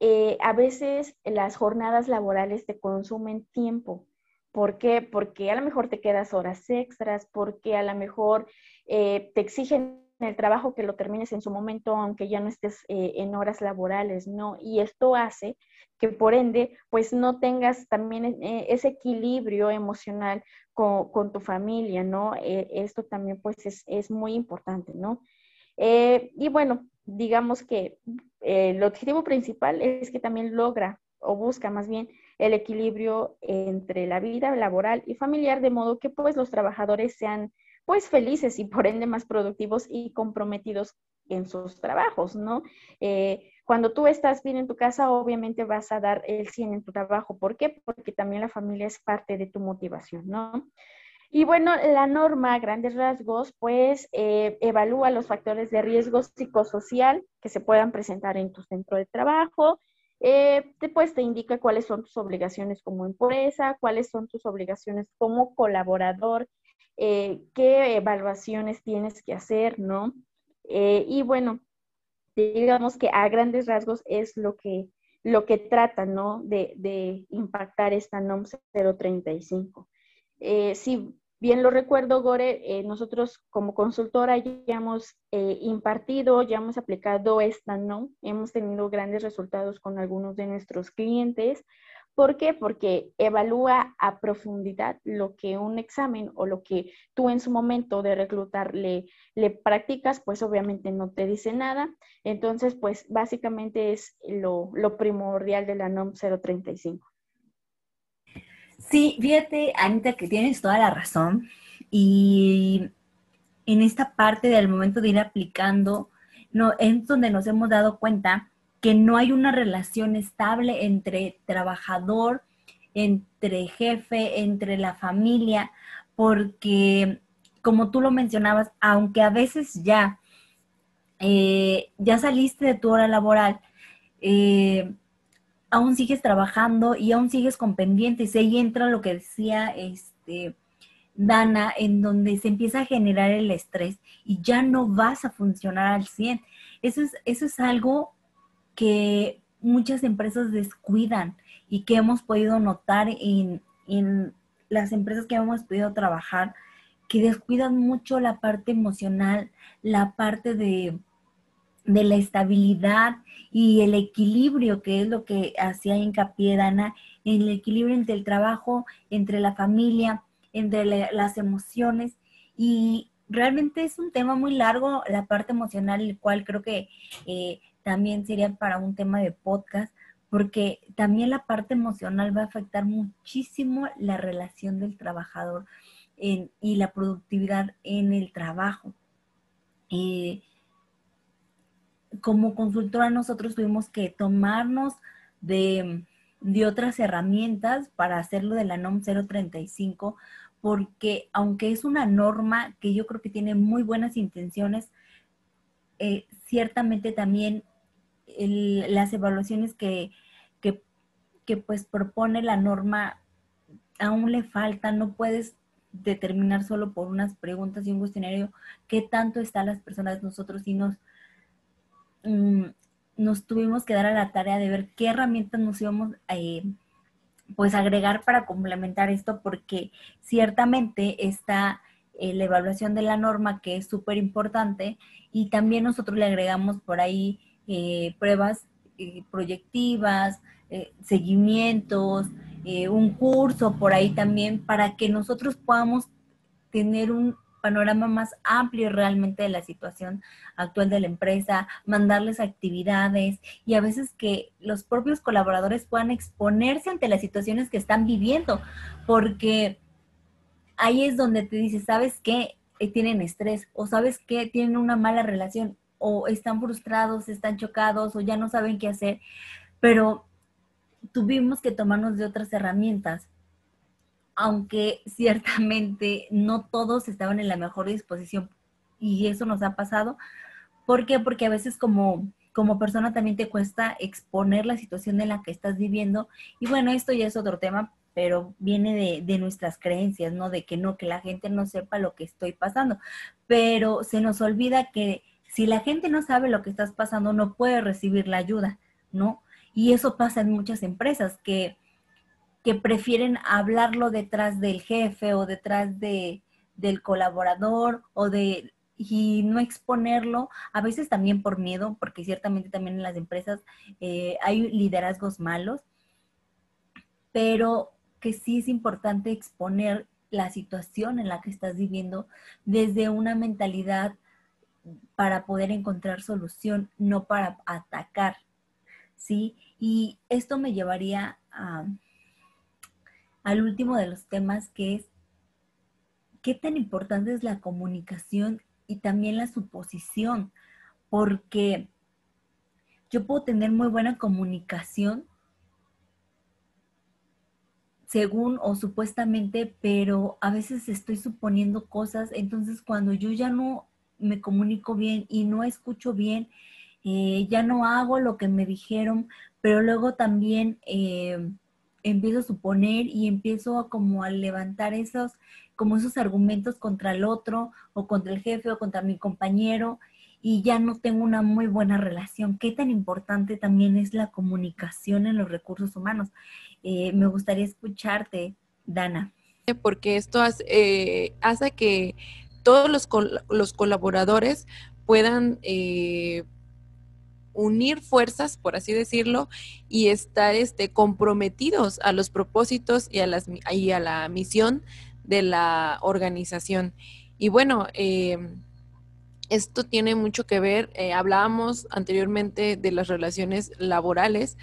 eh, a veces las jornadas laborales te consumen tiempo. ¿Por qué? Porque a lo mejor te quedas horas extras, porque a lo mejor eh, te exigen el trabajo que lo termines en su momento, aunque ya no estés eh, en horas laborales, ¿no? Y esto hace que por ende, pues no tengas también ese equilibrio emocional con, tu familia, ¿no? esto también pues es, es muy importante, ¿no? y bueno, digamos que eh, el objetivo principal es que también logra o busca más bien el equilibrio entre la vida laboral y familiar, de modo que pues los trabajadores sean pues felices y por ende más productivos y comprometidos en sus trabajos, ¿no? Eh, cuando tú estás bien en tu casa, obviamente vas a dar el 100 en tu trabajo. ¿Por qué? Porque también la familia es parte de tu motivación, ¿no? Y bueno, la norma, grandes rasgos, pues eh, evalúa los factores de riesgo psicosocial que se puedan presentar en tu centro de trabajo. Eh, después te indica cuáles son tus obligaciones como empresa, cuáles son tus obligaciones como colaborador, eh, qué evaluaciones tienes que hacer, ¿no? y bueno, digamos que a grandes rasgos es lo que, lo que trata, ¿no? De, de impactar esta NOM 035. Eh, si Bien lo recuerdo, Gore, eh, nosotros como consultora ya hemos eh, impartido, ya hemos aplicado esta, ¿no? Hemos tenido grandes resultados con algunos de nuestros clientes. ¿Por qué? Porque evalúa a profundidad lo que un examen o lo que tú en su momento de reclutar le, practicas, pues obviamente no te dice nada. Entonces, pues básicamente es lo, lo primordial de la NOM 035. Sí, fíjate, Anita, que tienes toda la razón. Y en esta parte del momento de ir aplicando, no, es donde nos hemos dado cuenta que no hay una relación estable entre trabajador, entre jefe, entre la familia, porque como tú lo mencionabas, aunque a veces ya, eh, ya saliste de tu hora laboral, eh, aún sigues trabajando y aún sigues con pendientes. Ahí entra lo que decía este, Dana, en donde se empieza a generar el estrés y ya no vas a funcionar al 100. Eso es, eso es algo que muchas empresas descuidan y que hemos podido notar en, en las empresas que hemos podido trabajar, que descuidan mucho la parte emocional, la parte de de la estabilidad y el equilibrio, que es lo que hacía hincapié Dana, en el equilibrio entre el trabajo, entre la familia, entre las emociones. Y realmente es un tema muy largo, la parte emocional, el cual creo que eh, también sería para un tema de podcast, porque también la parte emocional va a afectar muchísimo la relación del trabajador y la productividad en el trabajo. Como consultora nosotros tuvimos que tomarnos de, de, otras herramientas para hacerlo de la NOM 035, porque aunque es una norma que yo creo que tiene muy buenas intenciones, eh, ciertamente también las evaluaciones que, que, pues propone la norma aún le falta, no puedes determinar solo por unas preguntas y un cuestionario qué tanto están las personas nosotros y nos Mm, nos tuvimos que dar a la tarea de ver qué herramientas nos íbamos a eh, pues agregar para complementar esto, porque ciertamente está eh, la evaluación de la norma, que es súper importante, y también nosotros le agregamos por ahí eh, pruebas proyectivas, seguimientos, un curso por ahí también, para que nosotros podamos tener un panorama más amplio realmente de la situación actual de la empresa, mandarles actividades y a veces que los propios colaboradores puedan exponerse ante las situaciones que están viviendo, porque ahí es donde te dices, ¿sabes qué? Eh, tienen estrés o sabes qué? Tienen una mala relación o están frustrados, están chocados o ya no saben qué hacer, pero tuvimos que tomarnos de otras herramientas aunque ciertamente no todos estaban en la mejor disposición y eso nos ha pasado. ¿Por qué? Porque a veces como, como persona también te cuesta exponer la situación en la que estás viviendo. Y bueno, esto ya es otro tema, pero viene de, de, nuestras creencias, ¿no? De que no, que la gente no sepa lo que estoy pasando. Pero se nos olvida que si la gente no sabe lo que estás pasando, no puede recibir la ayuda, ¿no? Y eso pasa en muchas empresas, que que prefieren hablarlo detrás del jefe o detrás de, del colaborador o de y no exponerlo, a veces también por miedo, porque ciertamente también en las empresas eh, hay liderazgos malos, pero que sí es importante exponer la situación en la que estás viviendo desde una mentalidad para poder encontrar solución, no para atacar, ¿sí? Y esto me llevaría a, al último de los temas que es qué tan importante es la comunicación y también la suposición, porque yo puedo tener muy buena comunicación según o supuestamente, pero a veces estoy suponiendo cosas, entonces cuando yo ya no me comunico bien y no escucho bien, eh, ya no hago lo que me dijeron, pero luego también... Eh, empiezo a suponer y empiezo a como a levantar esos, como esos argumentos contra el otro o contra el jefe o contra mi compañero y ya no tengo una muy buena relación. ¿Qué tan importante también es la comunicación en los recursos humanos? Eh, me gustaría escucharte, Dana. Porque esto hace, hace que todos los, los colaboradores puedan eh, unir fuerzas, por así decirlo, y estar este, comprometidos a los propósitos y a, las, a la misión de la organización. Y bueno, em, esto tiene mucho que ver, eh, hablábamos anteriormente de las relaciones laborales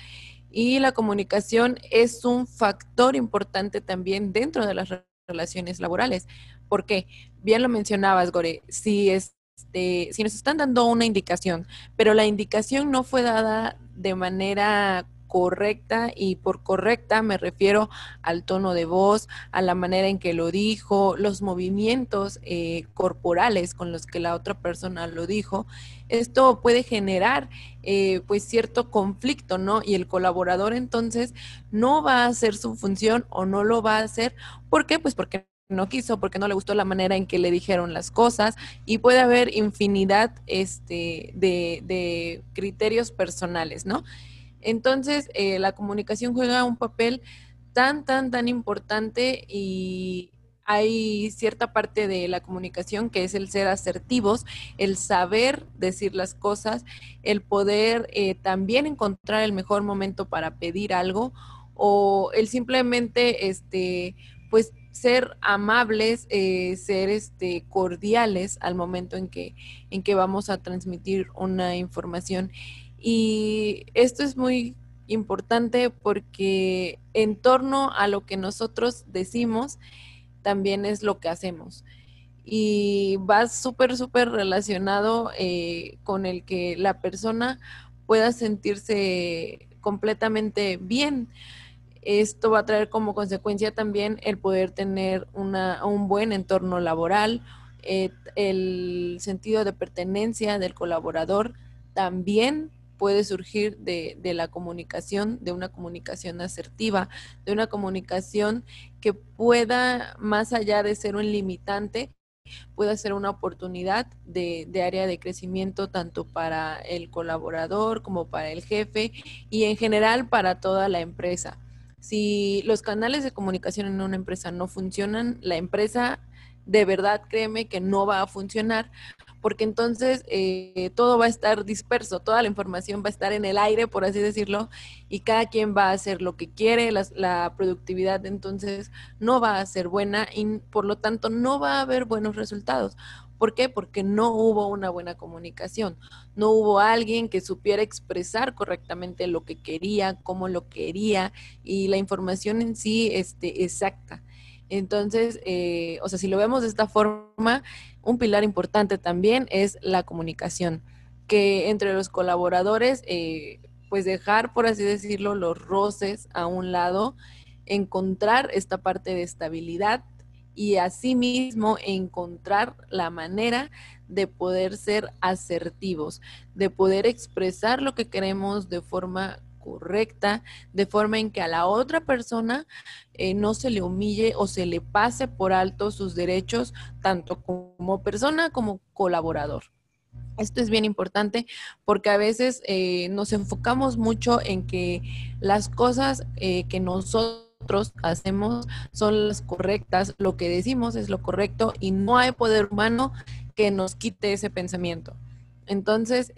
y la comunicación es un factor importante también dentro de las relaciones laborales. Porque Bien lo mencionabas, Gore, si es este, si nos están dando una indicación, pero la indicación no fue dada de manera correcta y por correcta me refiero al tono de voz, a la manera en que lo dijo, los movimientos eh, corporales con los que la otra persona lo dijo. Esto puede generar eh, pues cierto conflicto, ¿no? Y el colaborador entonces no va a hacer su función o no lo va a hacer. ¿Por qué? Pues porque no quiso, porque no le gustó la manera en que le dijeron las cosas y puede haber infinidad este, de, criterios personales, ¿no? Entonces, eh, la comunicación juega un papel tan, tan, tan importante y hay cierta parte de la comunicación que es el ser asertivos, el saber decir las cosas, el poder eh, también encontrar el mejor momento para pedir algo o el simplemente, este, pues ser amables, eh, ser este, cordiales al momento en que, en que vamos a transmitir una información. Y esto es muy importante porque en torno a lo que nosotros decimos, también es lo que hacemos. Y va súper, súper relacionado eh, con el que la persona pueda sentirse completamente bien. Esto va a traer como consecuencia también el poder tener una, un buen entorno laboral, eh, el sentido de pertenencia del colaborador también puede surgir de, de, la comunicación, de una comunicación asertiva, de una comunicación que pueda, más allá de ser un limitante, pueda ser una oportunidad de, de, área de crecimiento tanto para el colaborador como para el jefe y en general para toda la empresa. Si los canales de comunicación en una empresa no funcionan, la empresa de verdad créeme que no va a funcionar porque entonces eh, todo va a estar disperso, toda la información va a estar en el aire, por así decirlo, y cada quien va a hacer lo que quiere, la, la productividad entonces no va a ser buena y por lo tanto no va a haber buenos resultados. ¿Por qué? Porque no hubo una buena comunicación, no hubo alguien que supiera expresar correctamente lo que quería, cómo lo quería y la información en sí este, exacta. Entonces, eh, o sea, si lo vemos de esta forma, un pilar importante también es la comunicación, que entre los colaboradores, eh, pues dejar, por así decirlo, los roces a un lado, encontrar esta parte de estabilidad y asimismo encontrar la manera de poder ser asertivos, de poder expresar lo que queremos de forma correcta, de forma en que a la otra persona eh, no se le humille o se le pase por alto sus derechos, tanto como persona como colaborador. Esto es bien importante porque a veces eh, nos enfocamos mucho en que las cosas eh, que nosotros hacemos son las correctas, lo que decimos es lo correcto y no hay poder humano que nos quite ese pensamiento. Entonces,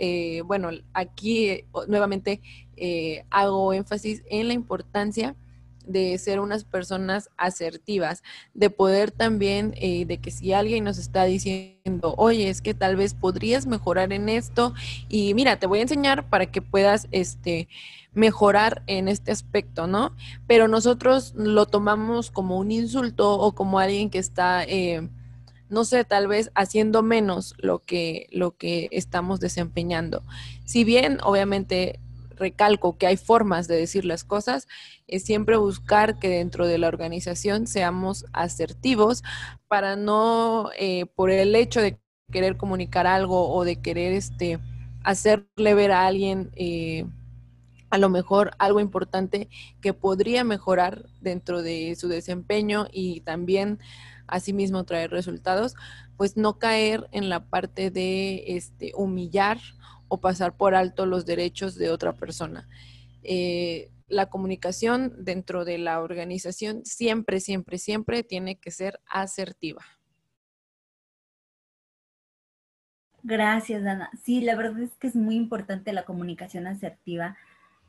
bueno, aquí nuevamente eh, hago énfasis en la importancia de ser unas personas asertivas, de poder también, eh, de que si alguien nos está diciendo, oye, es que tal vez podrías mejorar en esto y mira, te voy a enseñar para que puedas, este, mejorar en este aspecto, ¿no? Pero nosotros lo tomamos como un insulto o como alguien que está, eh, no sé, tal vez haciendo menos lo que, lo que estamos desempeñando. Si bien, obviamente, recalco que hay formas de decir las cosas, es siempre buscar que dentro de la organización seamos asertivos para no, eh, por el hecho de querer comunicar algo o de querer este, hacerle ver a alguien eh, a lo mejor algo importante que podría mejorar dentro de su desempeño y también asimismo traer resultados, pues no caer en la parte de este, humillar o pasar por alto los derechos de otra persona. Eh, la comunicación dentro de la organización siempre, siempre, siempre tiene que ser asertiva. Gracias, Dana. Sí, la verdad es que es muy importante la comunicación asertiva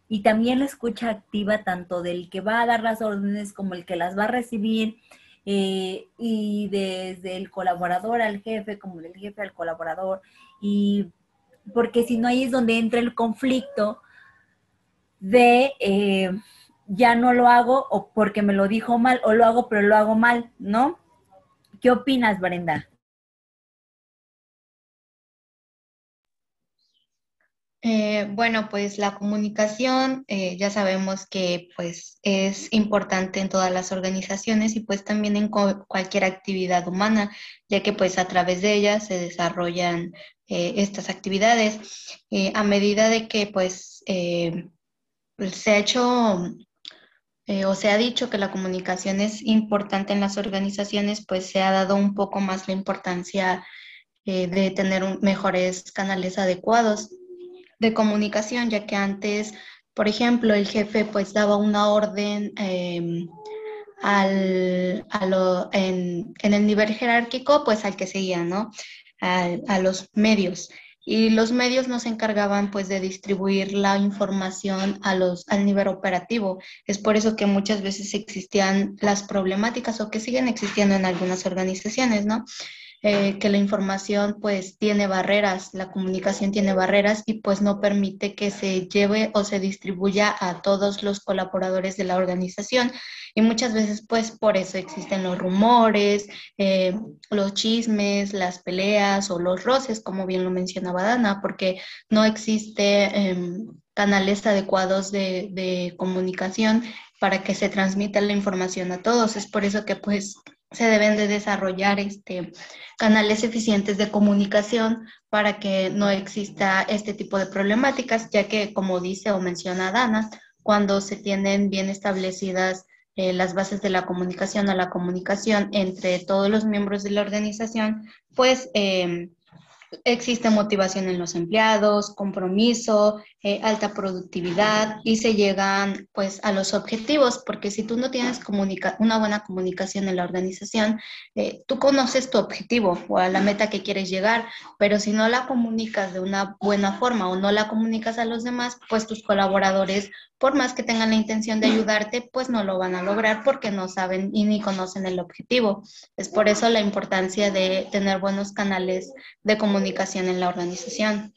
y también la escucha activa tanto del que va a dar las órdenes como el que las va a recibir eh, y desde el colaborador al jefe como del jefe al colaborador y porque si no ahí es donde entra el conflicto de eh, ya no lo hago o porque me lo dijo mal o lo hago pero lo hago mal, ¿no? ¿Qué opinas, Brenda? Eh, bueno, pues la comunicación eh, ya sabemos que pues es importante en todas las organizaciones y pues también en cualquier actividad humana, ya que pues a través de ella se desarrollan eh, estas actividades. a medida de que pues se ha hecho o se ha dicho que la comunicación es importante en las organizaciones, pues se ha dado un poco más la importancia de tener mejores canales adecuados de comunicación, ya que antes, por ejemplo, el jefe pues daba una orden em, al, a lo, en, en, el nivel jerárquico, pues al que seguía, ¿no? A, a los medios y los medios nos encargaban pues de distribuir la información a los, al nivel operativo. Es por eso que muchas veces existían las problemáticas o que siguen existiendo en algunas organizaciones, ¿no? Eh, que la información pues tiene barreras, la comunicación tiene barreras y pues no permite que se lleve o se distribuya a todos los colaboradores de la organización. Y muchas veces pues por eso existen los rumores, eh, los chismes, las peleas o los roces, como bien lo mencionaba Dana, porque no existe em, canales adecuados de, de comunicación para que se transmita la información a todos. Es por eso que pues se deben de desarrollar este, canales eficientes de comunicación para que no exista este tipo de problemáticas, ya que, como dice o menciona Dana, cuando se tienen bien establecidas eh, las bases de la comunicación o la comunicación entre todos los miembros de la organización, pues eh, existe motivación en los empleados, compromiso, eh, alta productividad y se llegan pues a los objetivos, porque si tú no tienes una buena comunicación en la organización, eh, tú conoces tu objetivo o la meta que quieres llegar, pero si no la comunicas de una buena forma o no la comunicas a los demás, pues tus colaboradores por más que tengan la intención de ayudarte, pues no lo van a lograr porque no saben y ni conocen el objetivo. Es por eso la importancia de tener buenos canales de comunicación en la organización.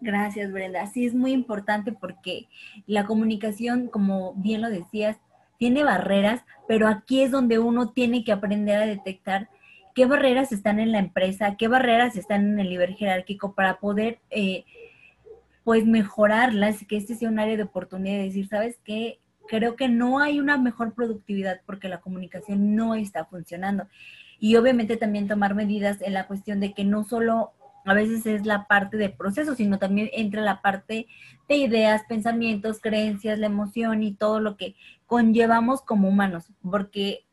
Gracias, Brenda. Sí, es muy importante porque la comunicación, como bien lo decías, tiene barreras, pero aquí es donde uno tiene que aprender a detectar qué barreras están en la empresa, qué barreras están en el nivel jerárquico para poder eh, pues mejorarlas, que este sea un área de oportunidad de decir, ¿sabes qué? Creo que no hay una mejor productividad porque la comunicación no está funcionando. Y obviamente también tomar medidas en la cuestión de que no solo a veces es la parte de proceso, sino también entra la parte de ideas, pensamientos, creencias, la emoción y todo lo que conllevamos como humanos. Porque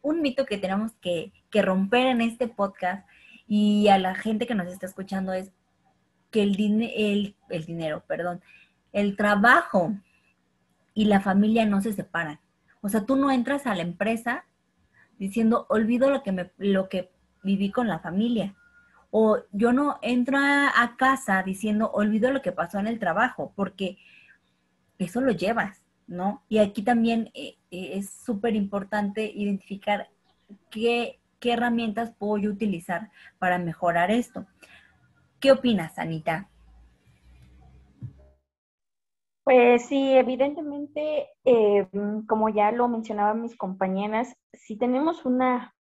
un mito que tenemos que, que romper en este podcast y a la gente que nos está escuchando es que el, el, el dinero, perdón, el trabajo y la familia no se separan. O sea, tú no entras a la empresa diciendo, olvido lo que, me, lo que viví con la familia. O yo no entro a, casa diciendo, olvido lo que pasó en el trabajo, porque eso lo llevas, ¿no? Y aquí también eh, eh, es súper importante identificar qué, qué herramientas puedo yo utilizar para mejorar esto. ¿Qué opinas, Anita? Pues sí, evidentemente, eh, como ya lo mencionaban mis compañeras, si tenemos una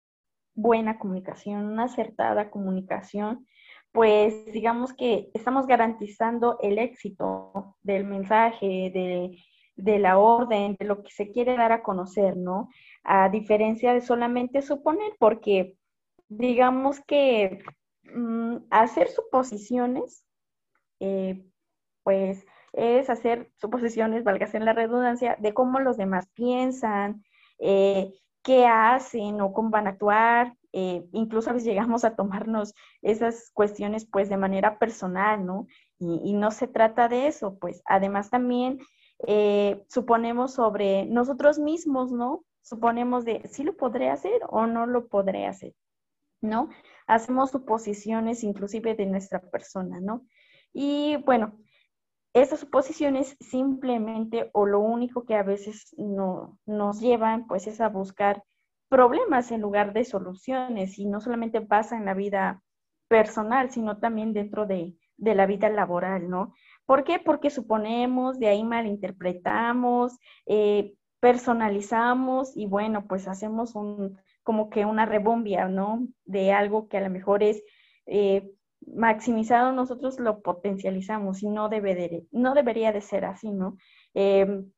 buena comunicación, una acertada comunicación, pues digamos que estamos garantizando el éxito del mensaje, de, de, la orden, de lo que se quiere dar a conocer, ¿no? A diferencia de solamente suponer, porque digamos que Mm, hacer suposiciones, eh, pues es hacer suposiciones, valga en la redundancia, de cómo los demás piensan, eh, qué hacen o cómo van a actuar. Eh, incluso a veces llegamos a tomarnos esas cuestiones pues de manera personal, ¿no? Y, y no se trata de eso, pues además también suponemos sobre nosotros mismos, ¿no? Suponemos de si lo podré hacer o no lo podré hacer, ¿no? hacemos suposiciones inclusive de nuestra persona, ¿no? Y bueno, esas suposiciones simplemente o lo único que a veces no, nos llevan pues es a buscar problemas en lugar de soluciones y no solamente pasa en la vida personal, sino también dentro de, la vida laboral, ¿no? ¿Por qué? Porque suponemos, de ahí malinterpretamos, eh, personalizamos y bueno, pues hacemos un, como que una rebombia, ¿no? De algo que a lo mejor es eh, maximizado, nosotros lo potencializamos y no, debe de, no debería de ser así, ¿no? Em,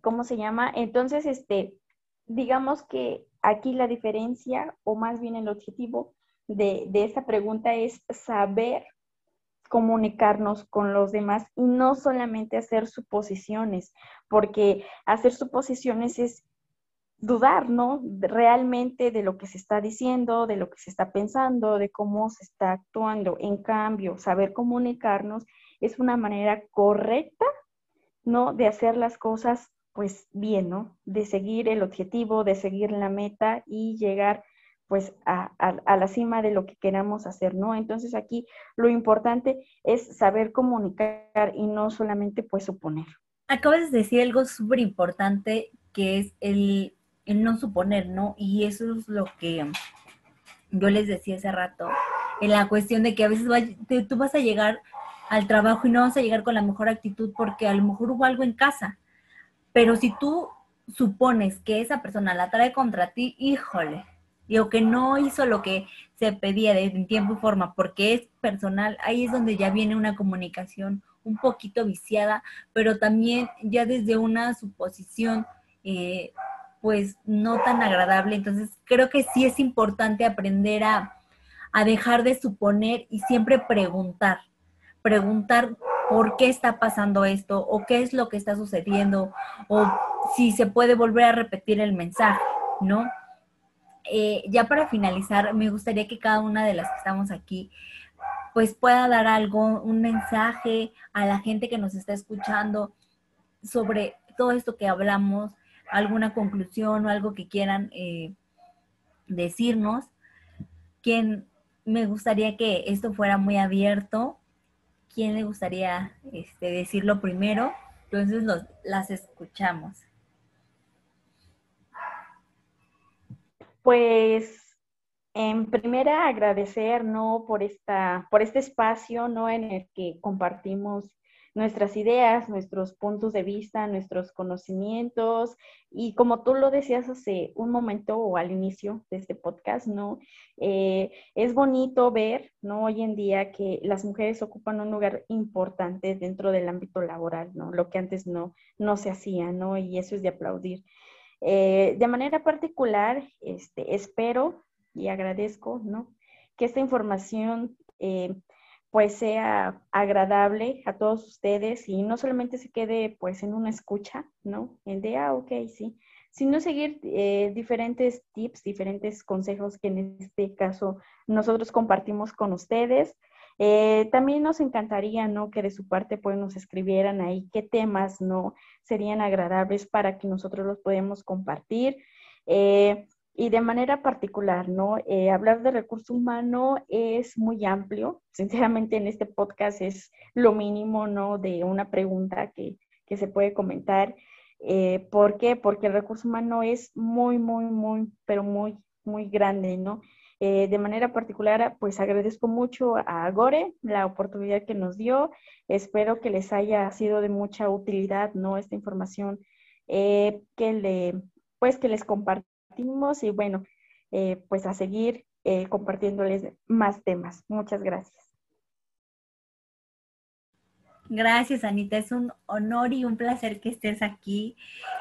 ¿Cómo se llama? Entonces, este, digamos que aquí la diferencia, o más bien el objetivo de, de esta pregunta es saber comunicarnos con los demás y no solamente hacer suposiciones, porque hacer suposiciones es dudar, ¿no? realmente de lo que se está diciendo, de lo que se está pensando, de cómo se está actuando. En cambio, saber comunicarnos es una manera correcta, ¿no? De hacer las cosas pues bien, ¿no? De seguir el objetivo, de seguir la meta y llegar pues a, la cima de lo que queramos hacer, ¿no? Entonces aquí lo importante es saber comunicar y no solamente pues suponer. Acabas de decir algo súper importante que es el, no suponer, ¿no? Y eso es lo que yo les decía hace rato, en la cuestión de que a veces tú vas a llegar al trabajo y no vas a llegar con la mejor actitud porque a lo mejor hubo algo en casa. Pero si tú supones que esa persona la trae contra ti, híjole, digo que no hizo lo que se pedía de, en tiempo y forma porque es personal, ahí es donde ya viene una comunicación un poquito viciada, pero también ya desde una suposición eh, pues no tan agradable. Entonces creo que sí es importante aprender a, a dejar de suponer y siempre preguntar, preguntar por qué está pasando esto o qué es lo que está sucediendo o si se puede volver a repetir el mensaje, ¿no? Eh, ya para finalizar, me gustaría que cada una de las que estamos aquí pues pueda dar algo, un mensaje a la gente que nos está escuchando sobre todo esto que hablamos, alguna conclusión o algo que quieran eh, decirnos. Quien me gustaría que esto fuera muy abierto. ¿Quién le gustaría este, decirlo primero? Entonces las escuchamos. Pues en primera agradecer, ¿no? Por, esta, por este espacio, ¿no? En el que compartimos nuestras ideas, nuestros puntos de vista, nuestros conocimientos y como tú lo decías hace un momento o al inicio de este podcast, ¿no? Eh, es bonito ver, ¿no? Hoy en día que las mujeres ocupan un lugar importante dentro del ámbito laboral, ¿no? Lo que antes no, no se hacía, ¿no? Y eso es de aplaudir. Eh, de manera particular, este, espero y agradezco, ¿no? Que esta información eh, pues sea agradable a todos ustedes y no solamente se quede pues en una escucha, ¿no? El de, ah, ok, sí, sino seguir eh, diferentes tips, diferentes consejos que en este caso nosotros compartimos con ustedes. Eh, también nos encantaría, ¿no? Que de su parte pues nos escribieran ahí qué temas, ¿no? Serían agradables para que nosotros los podamos compartir. Eh, y de manera particular, ¿no? Eh, hablar de recurso humano es muy amplio. Sinceramente, en este podcast es lo mínimo, ¿no? De una pregunta que, que se puede comentar. ¿Por qué? Porque el recurso humano es muy, muy, muy, pero muy, muy grande, ¿no? Eh, de manera particular, pues agradezco mucho a Gore la oportunidad que nos dio. Espero que les haya sido de mucha utilidad, ¿no? Esta información eh, que, le, pues, que les y bueno, eh, pues a seguir compartiéndoles más temas. Muchas gracias. Gracias, Anita. Es un honor y un placer que estés aquí.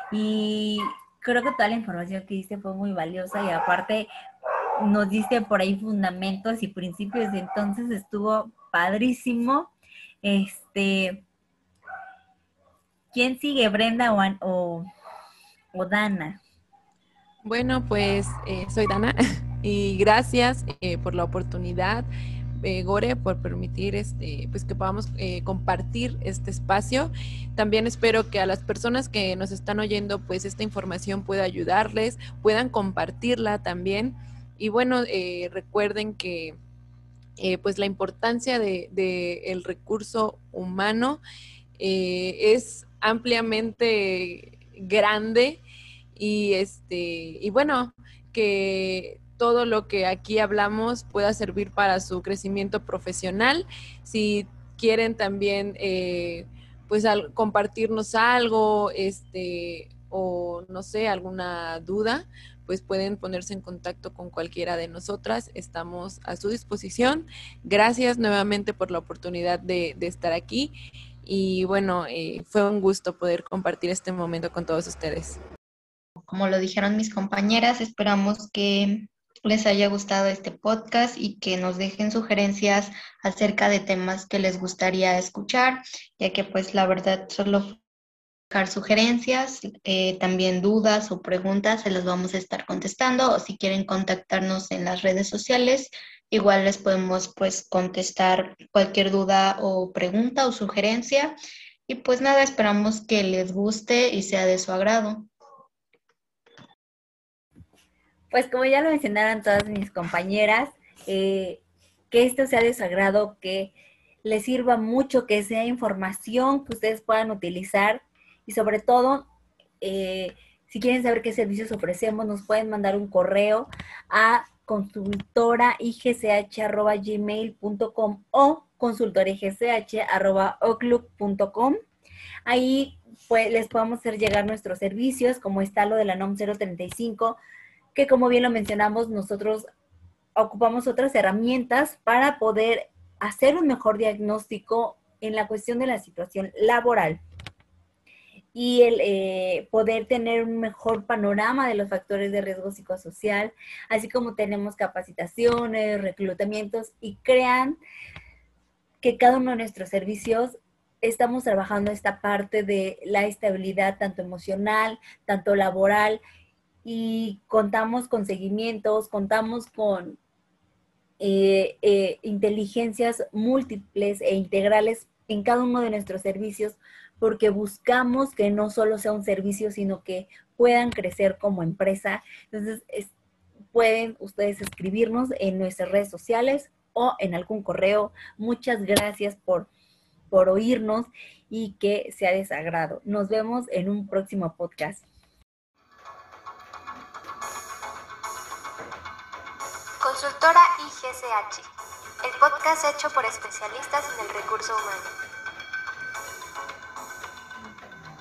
Y creo que toda la información que diste fue muy valiosa y aparte nos diste por ahí fundamentos y principios, entonces estuvo padrísimo. Este, ¿quién sigue, Brenda o, o, Dana? Bueno, pues eh, soy Dana y gracias eh, por la oportunidad. Eh, Gore, por permitir este, pues que podamos compartir este espacio. También espero que a las personas que nos están oyendo, pues esta información pueda ayudarles, puedan compartirla también. Y bueno, eh, recuerden que eh, pues la importancia del de, el recurso humano eh, es ampliamente grande y este y bueno que todo lo que aquí hablamos pueda servir para su crecimiento profesional si quieren también pues compartirnos algo este o no sé alguna duda pues pueden ponerse en contacto con cualquiera de nosotras. Estamos a su disposición. Gracias nuevamente por la oportunidad de, estar aquí. Y bueno, eh, fue un gusto poder compartir este momento con todos ustedes. Como lo dijeron mis compañeras, esperamos que les haya gustado este podcast y que nos dejen sugerencias acerca de temas que les gustaría escuchar, ya que pues la verdad solo sugerencias, eh, también dudas o preguntas, se las vamos a estar contestando o si quieren contactarnos en las redes sociales, igual les podemos pues contestar cualquier duda o pregunta o sugerencia. Y pues nada, esperamos que les guste y sea de su agrado. Pues como ya lo mencionaron todas mis compañeras, eh, que esto sea de su agrado, que les sirva mucho, que sea información que ustedes puedan utilizar y sobre todo, eh, si quieren saber qué servicios ofrecemos, nos pueden mandar un correo a consultoraigch.gmail.com o consultoraigch.oclub.com. Ahí pues, les podemos hacer llegar nuestros servicios, como está lo de la NOM 035, que como bien lo mencionamos, nosotros ocupamos otras herramientas para poder hacer un mejor diagnóstico en la cuestión de la situación laboral y el eh, poder tener un mejor panorama de los factores de riesgo psicosocial, así como tenemos capacitaciones, reclutamientos y crean que cada uno de nuestros servicios estamos trabajando esta parte de la estabilidad tanto emocional, tanto laboral y contamos con seguimientos, contamos con eh, eh, inteligencias múltiples e integrales en cada uno de nuestros servicios porque buscamos que no solo sea un servicio, sino que puedan crecer como empresa. Entonces, pueden ustedes escribirnos en nuestras redes sociales o en algún correo. Muchas gracias por, por oírnos y que sea desagrado. Nos vemos en un próximo podcast. Consultora IGCH, el podcast hecho por especialistas en el recurso humano.